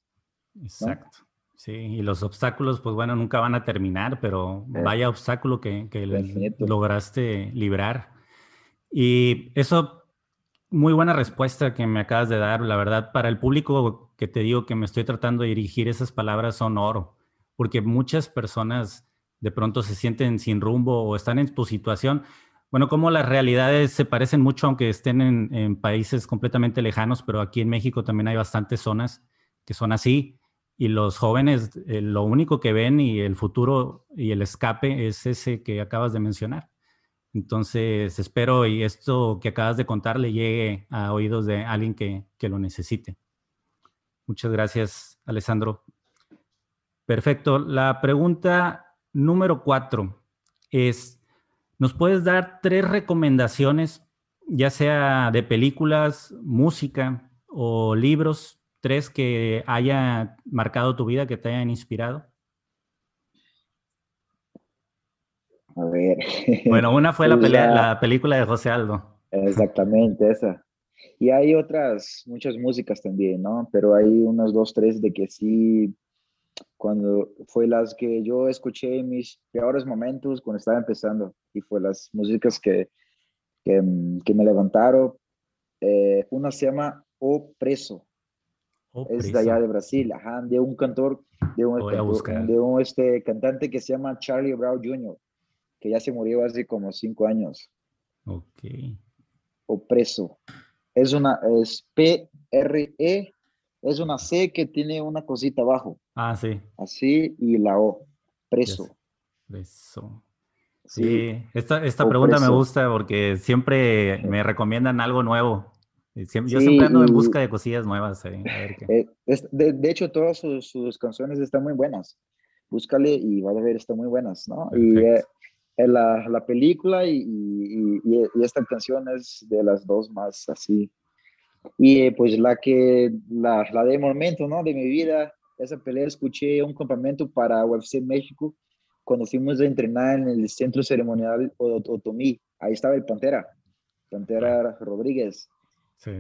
Exacto. Sí, y los obstáculos, pues bueno, nunca van a terminar, pero eh. vaya obstáculo que, que lograste librar. Y eso, muy buena respuesta que me acabas de dar. La verdad, para el público que te digo que me estoy tratando de dirigir, esas palabras son oro, porque muchas personas de pronto se sienten sin rumbo o están en tu situación. Bueno, como las realidades se parecen mucho, aunque estén en, países completamente lejanos, pero aquí en México también hay bastantes zonas que son así y los jóvenes eh, lo único que ven y el futuro y el escape es ese que acabas de mencionar. Entonces, espero y esto que acabas de contar le llegue a oídos de alguien que, que lo necesite. Muchas gracias, Alessandro. Perfecto. La pregunta número cuatro es, ¿nos puedes dar tres recomendaciones, ya sea de películas, música o libros tres que haya marcado tu vida, que te hayan inspirado? A ver. Bueno, una fue la, la película de José Aldo. Exactamente, esa. Y hay otras, muchas músicas también, ¿no? Pero hay unas dos, tres de que sí, cuando fue las que yo escuché en mis peores momentos cuando estaba empezando. Y fue las músicas que, que, me levantaron. Eh, una se llama O Preso. Oh, es de allá de Brasil, ajá, de un cantor, de un, de un este, cantante que se llama Charlie Brown Jr., que ya se murió hace como cinco años. Ok. Opreso. Es una, es P-R-E, es una C que tiene una cosita abajo. Ah, sí. Así, y la O, preso. Preso. Sí, esta, esta pregunta me gusta porque siempre me recomiendan algo nuevo yo siempre ando en busca de cosillas nuevas. Eh, eh, de, hecho, todas sus, canciones están muy buenas. Búscale y vas a ver, están muy buenas, ¿no? Y eh, la, la, película y, y, y, esta canción es de las dos más así. Y pues la que, la, la de momento, ¿no? De mi vida, esa pelea escuché un campamento para UFC México cuando fuimos a entrenar en el centro ceremonial Otomí. Ahí estaba el Pantera, Pantera Rodríguez.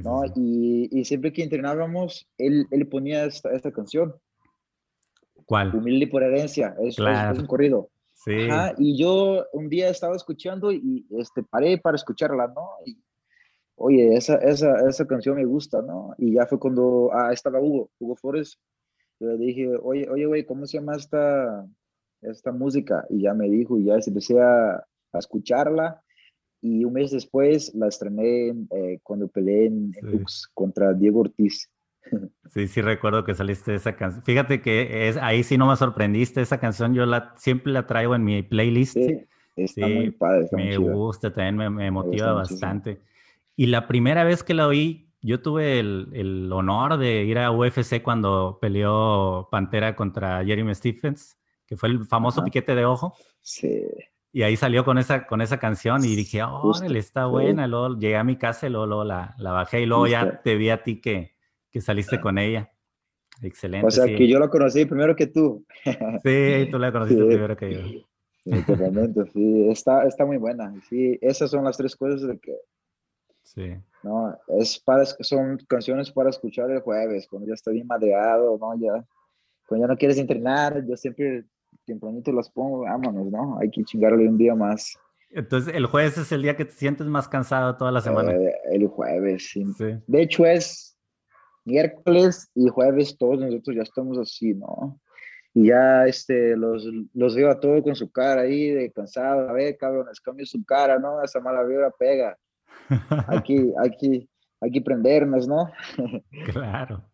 ¿no? Y, y, siempre que entrenábamos, él, él ponía esta, esta, canción. ¿Cuál? Humilde por herencia, es, es, un corrido. Sí. y yo un día estaba escuchando y este, paré para escucharla, ¿no? Y, oye, esa, esa, esa canción me gusta, ¿no? Y ya fue cuando, ah, estaba Hugo, Hugo Flores. Le dije, oye, oye, güey, ¿cómo se llama esta, esta música? Y ya me dijo, y ya empecé a, a escucharla y un mes después la estrené eh, cuando peleé en, contra Diego Ortiz. Sí, sí recuerdo que saliste de esa canción. Fíjate que es, ahí sí no me sorprendiste, esa canción yo la, siempre la traigo en mi playlist. Sí, está muy padre. me gusta, también me, motiva bastante. Y la primera vez que la oí, yo tuve el, el, honor de ir a UFC cuando peleó Pantera contra Jeremy Stephens, que fue el famoso piquete de ojo. Sí. Y ahí salió con esa, con esa canción y dije, oh, órale, está buena. Luego llegué a mi casa y luego, la, la, bajé y luego ya te vi a ti que, que saliste con ella. Excelente. O sea, que yo la conocí primero que tú. Sí, tú la conociste primero que yo. Totalmente, sí, está, está muy buena. Sí, esas son las tres cosas de que... Sí. No, es para, son canciones para escuchar el jueves, cuando ya estoy madreado, ¿no? Ya, cuando ya no quieres entrenar, yo siempre tempranito las pongo, vámonos, ¿no? Hay que chingarle un día más. Entonces, el jueves es el día que te sientes más cansado toda la semana. Eh, el jueves, sí. De hecho, es miércoles y jueves todos nosotros ya estamos así, ¿no? Y ya este, los, los veo a todos con su cara ahí de cansado. A ver, cabrones, cambio su cara, ¿no? Esa mala vibra pega. Hay que, hay que, hay que prendernos, ¿no? claro.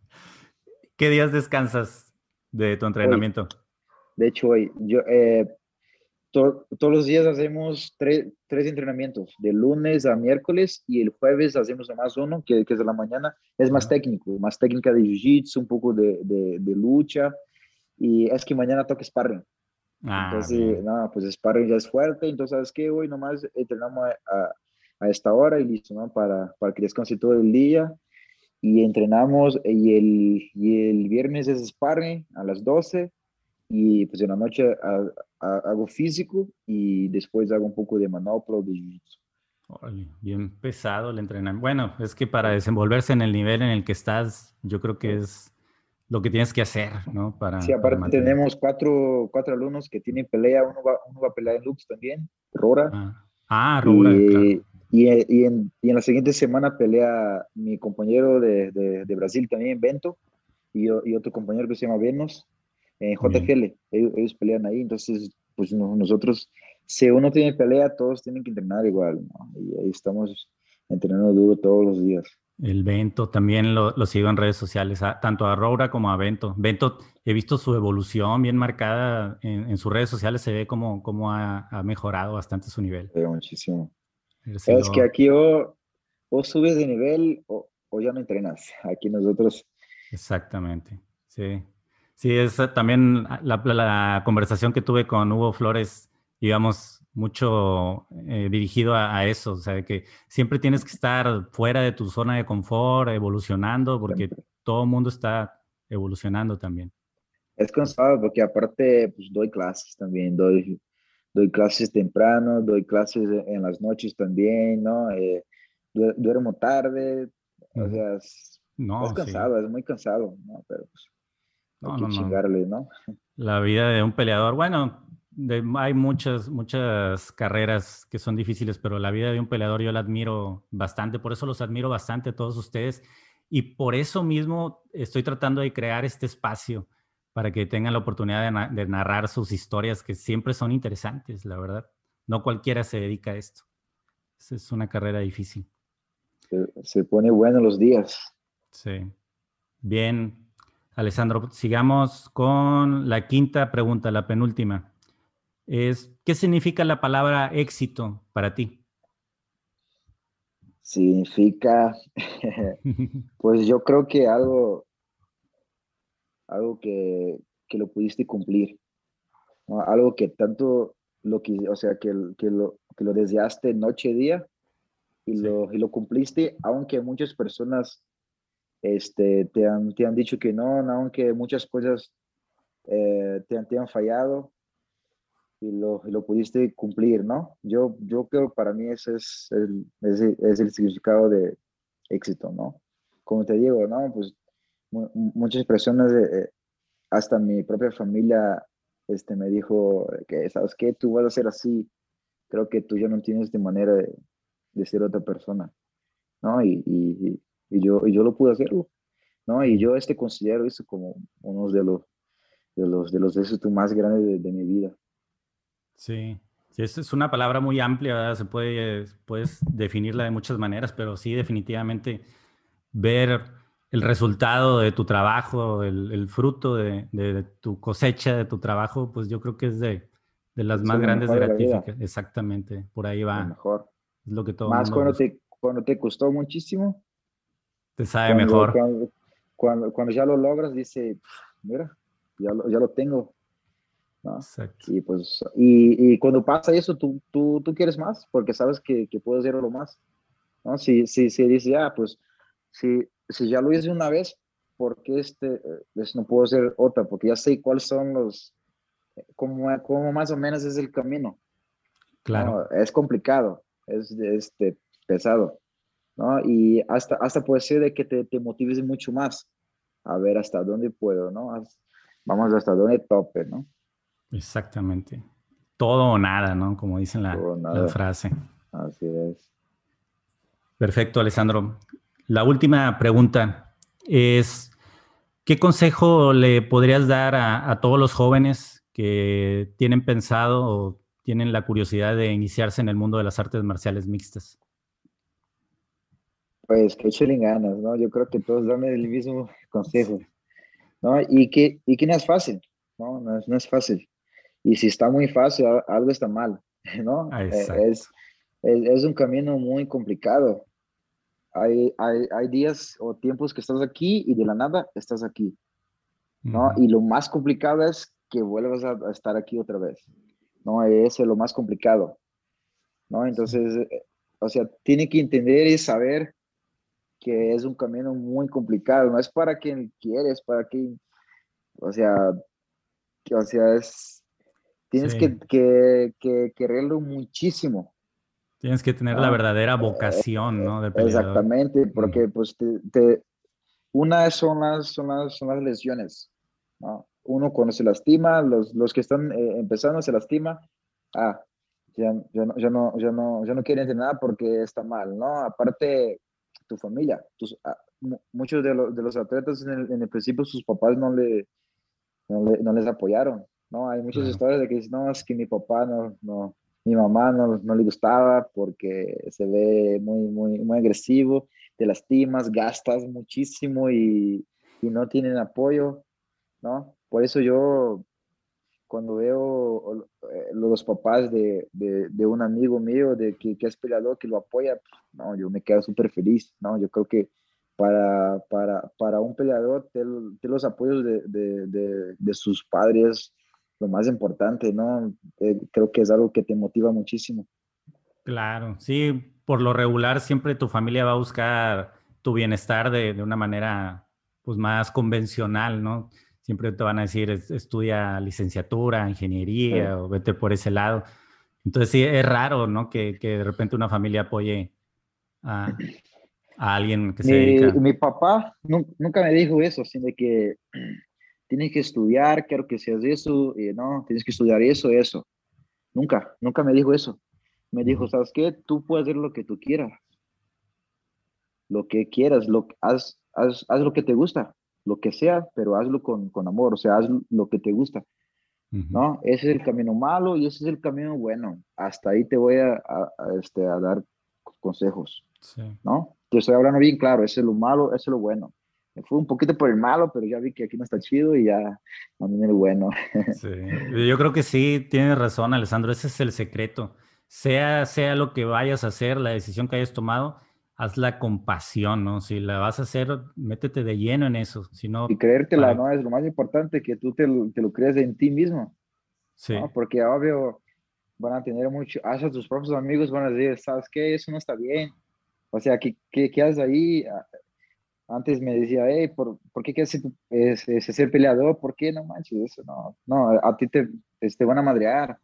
¿Qué días descansas de tu entrenamiento? De hecho, hoy, yo, eh, todos los días hacemos tres, tres, entrenamientos, de lunes a miércoles y el jueves hacemos más uno, que, que es de la mañana, es más técnico, más técnica de jiu-jitsu, un poco de, de, de, lucha, y es que mañana toca sparring. Ah, entonces, no, pues sparring ya es fuerte, entonces, ¿sabes qué? Hoy nomás entrenamos a, a, esta hora y listo, ¿no? Para, para que descanse todo el día. Y entrenamos y el, y el viernes es sparring a las 12 y pues en la noche hago físico y después hago un poco de manopla de jiu-jitsu. Bien pesado el entrenamiento. Bueno, es que para desenvolverse en el nivel en el que estás, yo creo que es lo que tienes que hacer, ¿no? Para, sí, aparte tenemos cuatro, cuatro alumnos que tienen pelea, uno va, uno va a pelear en Lux también, Rora. Ah, ah Rora, y, y, en, y, en, la siguiente semana pelea mi compañero de, de, de Brasil también, Bento, y, y, otro compañero que se llama Venos en JGL, ellos, pelean ahí, entonces pues nosotros, si uno tiene pelea, todos tienen que entrenar igual, ¿no? y ahí estamos entrenando duro todos los días. El Bento también lo, lo sigo en redes sociales, tanto a Roura como a Bento. Bento, he visto su evolución bien marcada en, sus redes sociales, se ve como, como ha, ha, mejorado bastante su nivel. Sí, muchísimo. Es que aquí o, o, subes de nivel o, o ya no entrenas. Aquí nosotros. Exactamente, sí. Sí, es también la, la, conversación que tuve con Hugo Flores, digamos, mucho eh, dirigido a, eso, o sea, que siempre tienes que estar fuera de tu zona de confort, evolucionando, porque todo el mundo está evolucionando también. Es cansado porque aparte, pues doy clases también, doy, doy clases temprano, doy clases en las noches también, ¿no? Eh, duermo tarde, o sea, es, no, es cansado, es muy cansado, ¿no? Pero pues, no, no, no. La vida de un peleador, bueno, hay muchas, muchas carreras que son difíciles, pero la vida de un peleador yo la admiro bastante, por eso los admiro bastante a todos ustedes y por eso mismo estoy tratando de crear este espacio para que tengan la oportunidad de, narrar sus historias que siempre son interesantes, la verdad. No cualquiera se dedica a esto. Es una carrera difícil. Se, se pone bueno los días. Sí. Bien, Alessandro, sigamos con la quinta pregunta, la penúltima. Es, ¿Qué significa la palabra éxito para ti? Significa, pues yo creo que algo, algo que, lo pudiste cumplir, algo que tanto lo que, o sea, que, que, lo, que lo deseaste noche y día y, lo, y lo cumpliste, aunque muchas personas este, te, han, te han dicho que no, aunque muchas cosas eh, te, te, han fallado y lo, lo, pudiste cumplir, ¿no? Yo, yo creo para mí ese es el, es el significado de éxito, ¿no? Como te digo, ¿no? Pues muchas personas, eh, hasta mi propia familia, este, me dijo que, ¿sabes qué? Tú vas a ser así. Creo que tú ya no tienes de manera de, de ser otra persona, ¿no? Y, y, y yo, y yo lo pude hacerlo, ¿no? Y yo este considero eso como uno de los, de los, de los éxitos más grandes de, mi vida. Sí, sí, es una palabra muy amplia, ¿verdad? Se puede, puedes definirla de muchas maneras, pero sí, definitivamente ver el resultado de tu trabajo, el, el fruto de, de, tu cosecha, de tu trabajo, pues yo creo que es de, de las más grandes gratificaciones. Exactamente, por ahí va. mejor. Es lo que todo Más cuando te, cuando te costó muchísimo, te sabe mejor. Cuando, cuando, ya lo logras, dice, mira, ya lo, ya lo tengo. Y, pues, y, y, cuando pasa eso, tú, tú, tú quieres más, porque sabes que, que puedes hacerlo más. ¿no? Si, si, si dices, ya, pues, si, si ya lo hice una vez, ¿por qué este, pues, no puedo hacer otra? Porque ya sé cuáles son los, cómo, cómo más o menos es el camino. Claro. Es complicado, es este, pesado. ¿no? Y hasta, hasta puede ser de que te, te motives mucho más a ver hasta dónde puedo, ¿no? Vamos hasta dónde tope, ¿no? Exactamente. Todo o nada, ¿no? Como dicen la, la frase. Así es. Perfecto, Alessandro. La última pregunta es, ¿qué consejo le podrías dar a, a, todos los jóvenes que tienen pensado o tienen la curiosidad de iniciarse en el mundo de las artes marciales mixtas? Pues que echen ganas, ¿no? Yo creo que todos dan el mismo consejo, ¿no? Y que, y que no es fácil, ¿no? No es, no es fácil. Y si está muy fácil, algo está mal, ¿no? Ah, Eh, Es, es, es un camino muy complicado. Hay, hay, hay días o tiempos que estás aquí y de la nada estás aquí, ¿no? Y lo más complicado es que vuelvas a, a estar aquí otra vez, ¿no? Ese es lo más complicado, ¿no? Entonces, eh, o sea, tiene que entender y saber que es un camino muy complicado, no es para quien quiere, es para quien, o sea, que, o sea, es, tienes Sí. que, que, que quererlo muchísimo, Tienes que tener la ¿no? verdadera vocación, ¿no? De. Exactamente, porque pues te, te- una son las, son las, son las lesiones, ¿no? Uno cuando se lastima, los, los que están eh, empezando se lastima, ah, ya, ya, no, ya, no, ya, no, ya no quieren entrenar porque está mal, ¿no? Aparte, tu familia, tus, ah, mu- muchos de, los de los atletas en el, en el principio sus papás no, le, no, le- no les apoyaron, ¿no? Hay muchas historias de que dicen, no, es que mi papá no, no, mi mamá no, no le gustaba porque se ve muy, muy, muy agresivo, te lastimas, gastas muchísimo y, no tienen apoyo, ¿no? Por eso yo, cuando veo eh, los papás de, de, un amigo mío de que, que es peleador, que lo apoya, no, yo me quedo súper feliz, ¿no? Yo creo que para, para, para un peleador, los apoyos de, de sus padres, lo más importante, ¿no? Eh, creo que es algo que te motiva muchísimo. Claro, sí, por lo regular siempre tu familia va a buscar tu bienestar de, de una manera pues más convencional, ¿no? Siempre te van a decir es- estudia licenciatura, ingeniería Sí. o vete por ese lado. Entonces sí, es raro, ¿no? Que, que de repente una familia apoye a, a alguien que se Mi, dedica. mi papá nu- nunca me dijo eso, sino que tienes que estudiar, quiero que seas eso, y no, tienes que estudiar eso, eso. Nunca, nunca me dijo eso. Me dijo. ¿sabes qué? Tú puedes hacer lo que tú quieras, lo que quieras, lo, haz, haz, haz lo que te gusta, lo que sea, pero hazlo con, con amor, o sea, haz lo que te gusta. ¿no? Ese es el camino malo y ese es el camino bueno. Hasta ahí te voy a, a- a, este, a dar consejos. Sí. ¿no? Te estoy hablando bien claro, ese es lo malo, ese es lo bueno. Fui un poquito por el malo, pero ya vi que aquí no está chido y ya también el bueno. Sí, yo creo que sí, tienes razón, Alessandro, ese es el secreto. Sea, sea lo que vayas a hacer, la decisión que hayas tomado, hazla con pasión, ¿no? Si la vas a hacer, métete de lleno en eso, si no, Y creértela, para- ¿no? Es lo más importante, que tú te, lo- te lo crees en ti mismo, sí, ¿no? Porque obvio van a tener mucho, hasta tus propios amigos van a decir, ¿sabes qué? Eso no está bien. O sea, ¿qué, qué, qué haces ahí? Antes me decía, hey, ¿por, ¿por qué quieres ser, ser peleador? ¿Por qué? No manches, eso no. No, a ti te, te- te van a madrear.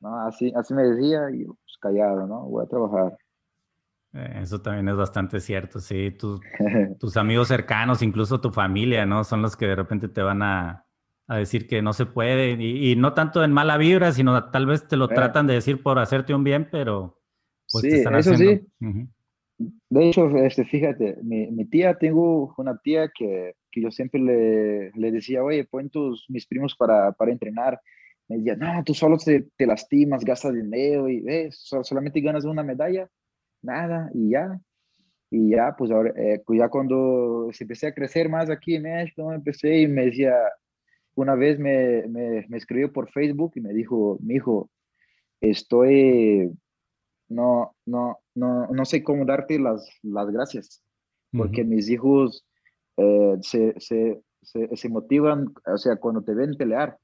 ¿no? Así, así me decía y pues, callado, ¿no? Voy a trabajar. eh, eso también es bastante cierto, sí, tus, tus amigos cercanos, incluso tu familia, ¿no? Son los que de repente te van a, a decir que no se puede, y, y no tanto en mala vibra, sino tal vez te lo Eh. tratan de decir por hacerte un bien, pero pues te Sí, están eso haciendo. sí. Ujú. De hecho, este, fíjate, mi, mi tía, tengo una tía que, que yo siempre le, le decía, oye, pon tus, mis primos para, para entrenar. Me decía, no, tú solo te, te lastimas, gastas dinero y ves, so- solamente ganas una medalla, nada, y ya. Y ya, pues ahora, eh, pues ya cuando empecé a crecer más aquí en México, empecé y me decía, una vez me, me, me escribió por Facebook y me dijo, mi hijo, estoy, no, no, no, no sé cómo darte las, las gracias, porque mis hijos eh, se, se, se, se motivan, o sea, cuando te ven pelear,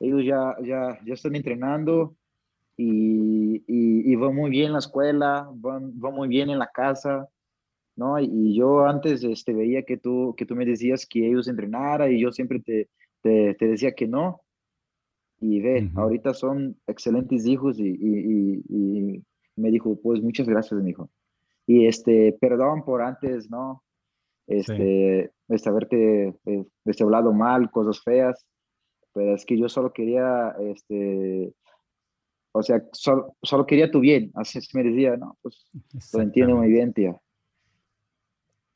ellos ya, ya, ya están entrenando y, y, y van muy bien en la escuela, van, van muy bien en la casa, ¿no? Y, yo antes este, veía que tú, que tú me decías que ellos entrenaran y yo siempre te, te, te decía que no. Y ve, Ujú. ahorita son excelentes hijos y, y, y, y me dijo, pues muchas gracias, mi hijo. Y este, perdón por antes, ¿no? Este, este haberte eh, este, hablado mal, cosas feas, pero es que yo solo quería, este, o sea, solo, solo quería tu bien, así me decía, ¿no? Pues lo entiendo muy bien, tía.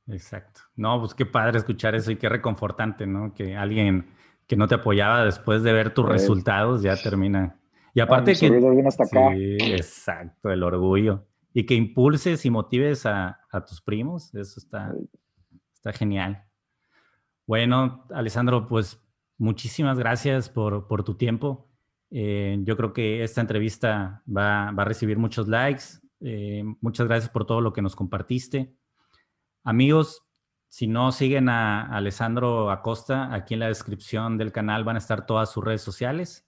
Exacto. No, pues qué padre escuchar eso y qué reconfortante, ¿no? Que alguien que no te apoyaba después de ver tus Pues, resultados ya termina. Y aparte que... hasta acá. Sí, exacto, el orgullo. Y que impulses y motives a, a tus primos, eso está, está genial. Bueno, Alessandro, pues muchísimas gracias por, por tu tiempo. Eh, yo creo que esta entrevista va, va a recibir muchos likes. Eh, muchas gracias por todo lo que nos compartiste. Amigos, si no siguen a, Alessandro Acosta, aquí en la descripción del canal van a estar todas sus redes sociales.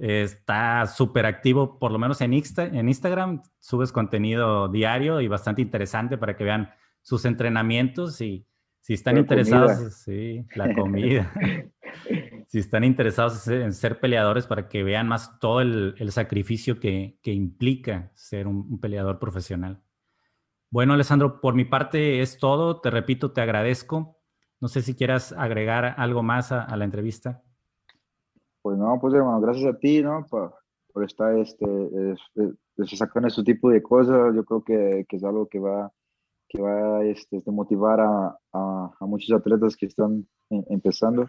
Está súper activo, por lo menos en, en Instagram. Subes contenido diario y bastante interesante para que vean sus entrenamientos y si están interesados, sí, la comida. si están interesados en ser peleadores para que vean más todo el, sacrificio que, implica ser un, peleador profesional. Bueno, Alessandro, por mi parte es todo. Te repito, te agradezco. No sé si quieras agregar algo más a, la entrevista. Pues no, pues hermano, gracias a ti, ¿no? Por, estar este, sacando este tipo de cosas. Yo creo que, que es algo que va que va este, este, motivar a, a, muchos atletas que están empezando.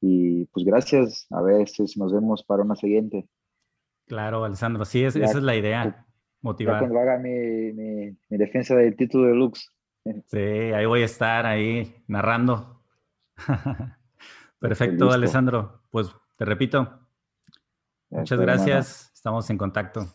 Y pues gracias, a ver si nos vemos para una siguiente. Claro, Alessandro, sí, esa es la idea, motivar. cuando haga mi, mi, mi, defensa del título de Lux. Sí, ahí voy a estar, ahí narrando. Perfecto, Alessandro. Pues te repito, muchas gracias, estamos en contacto.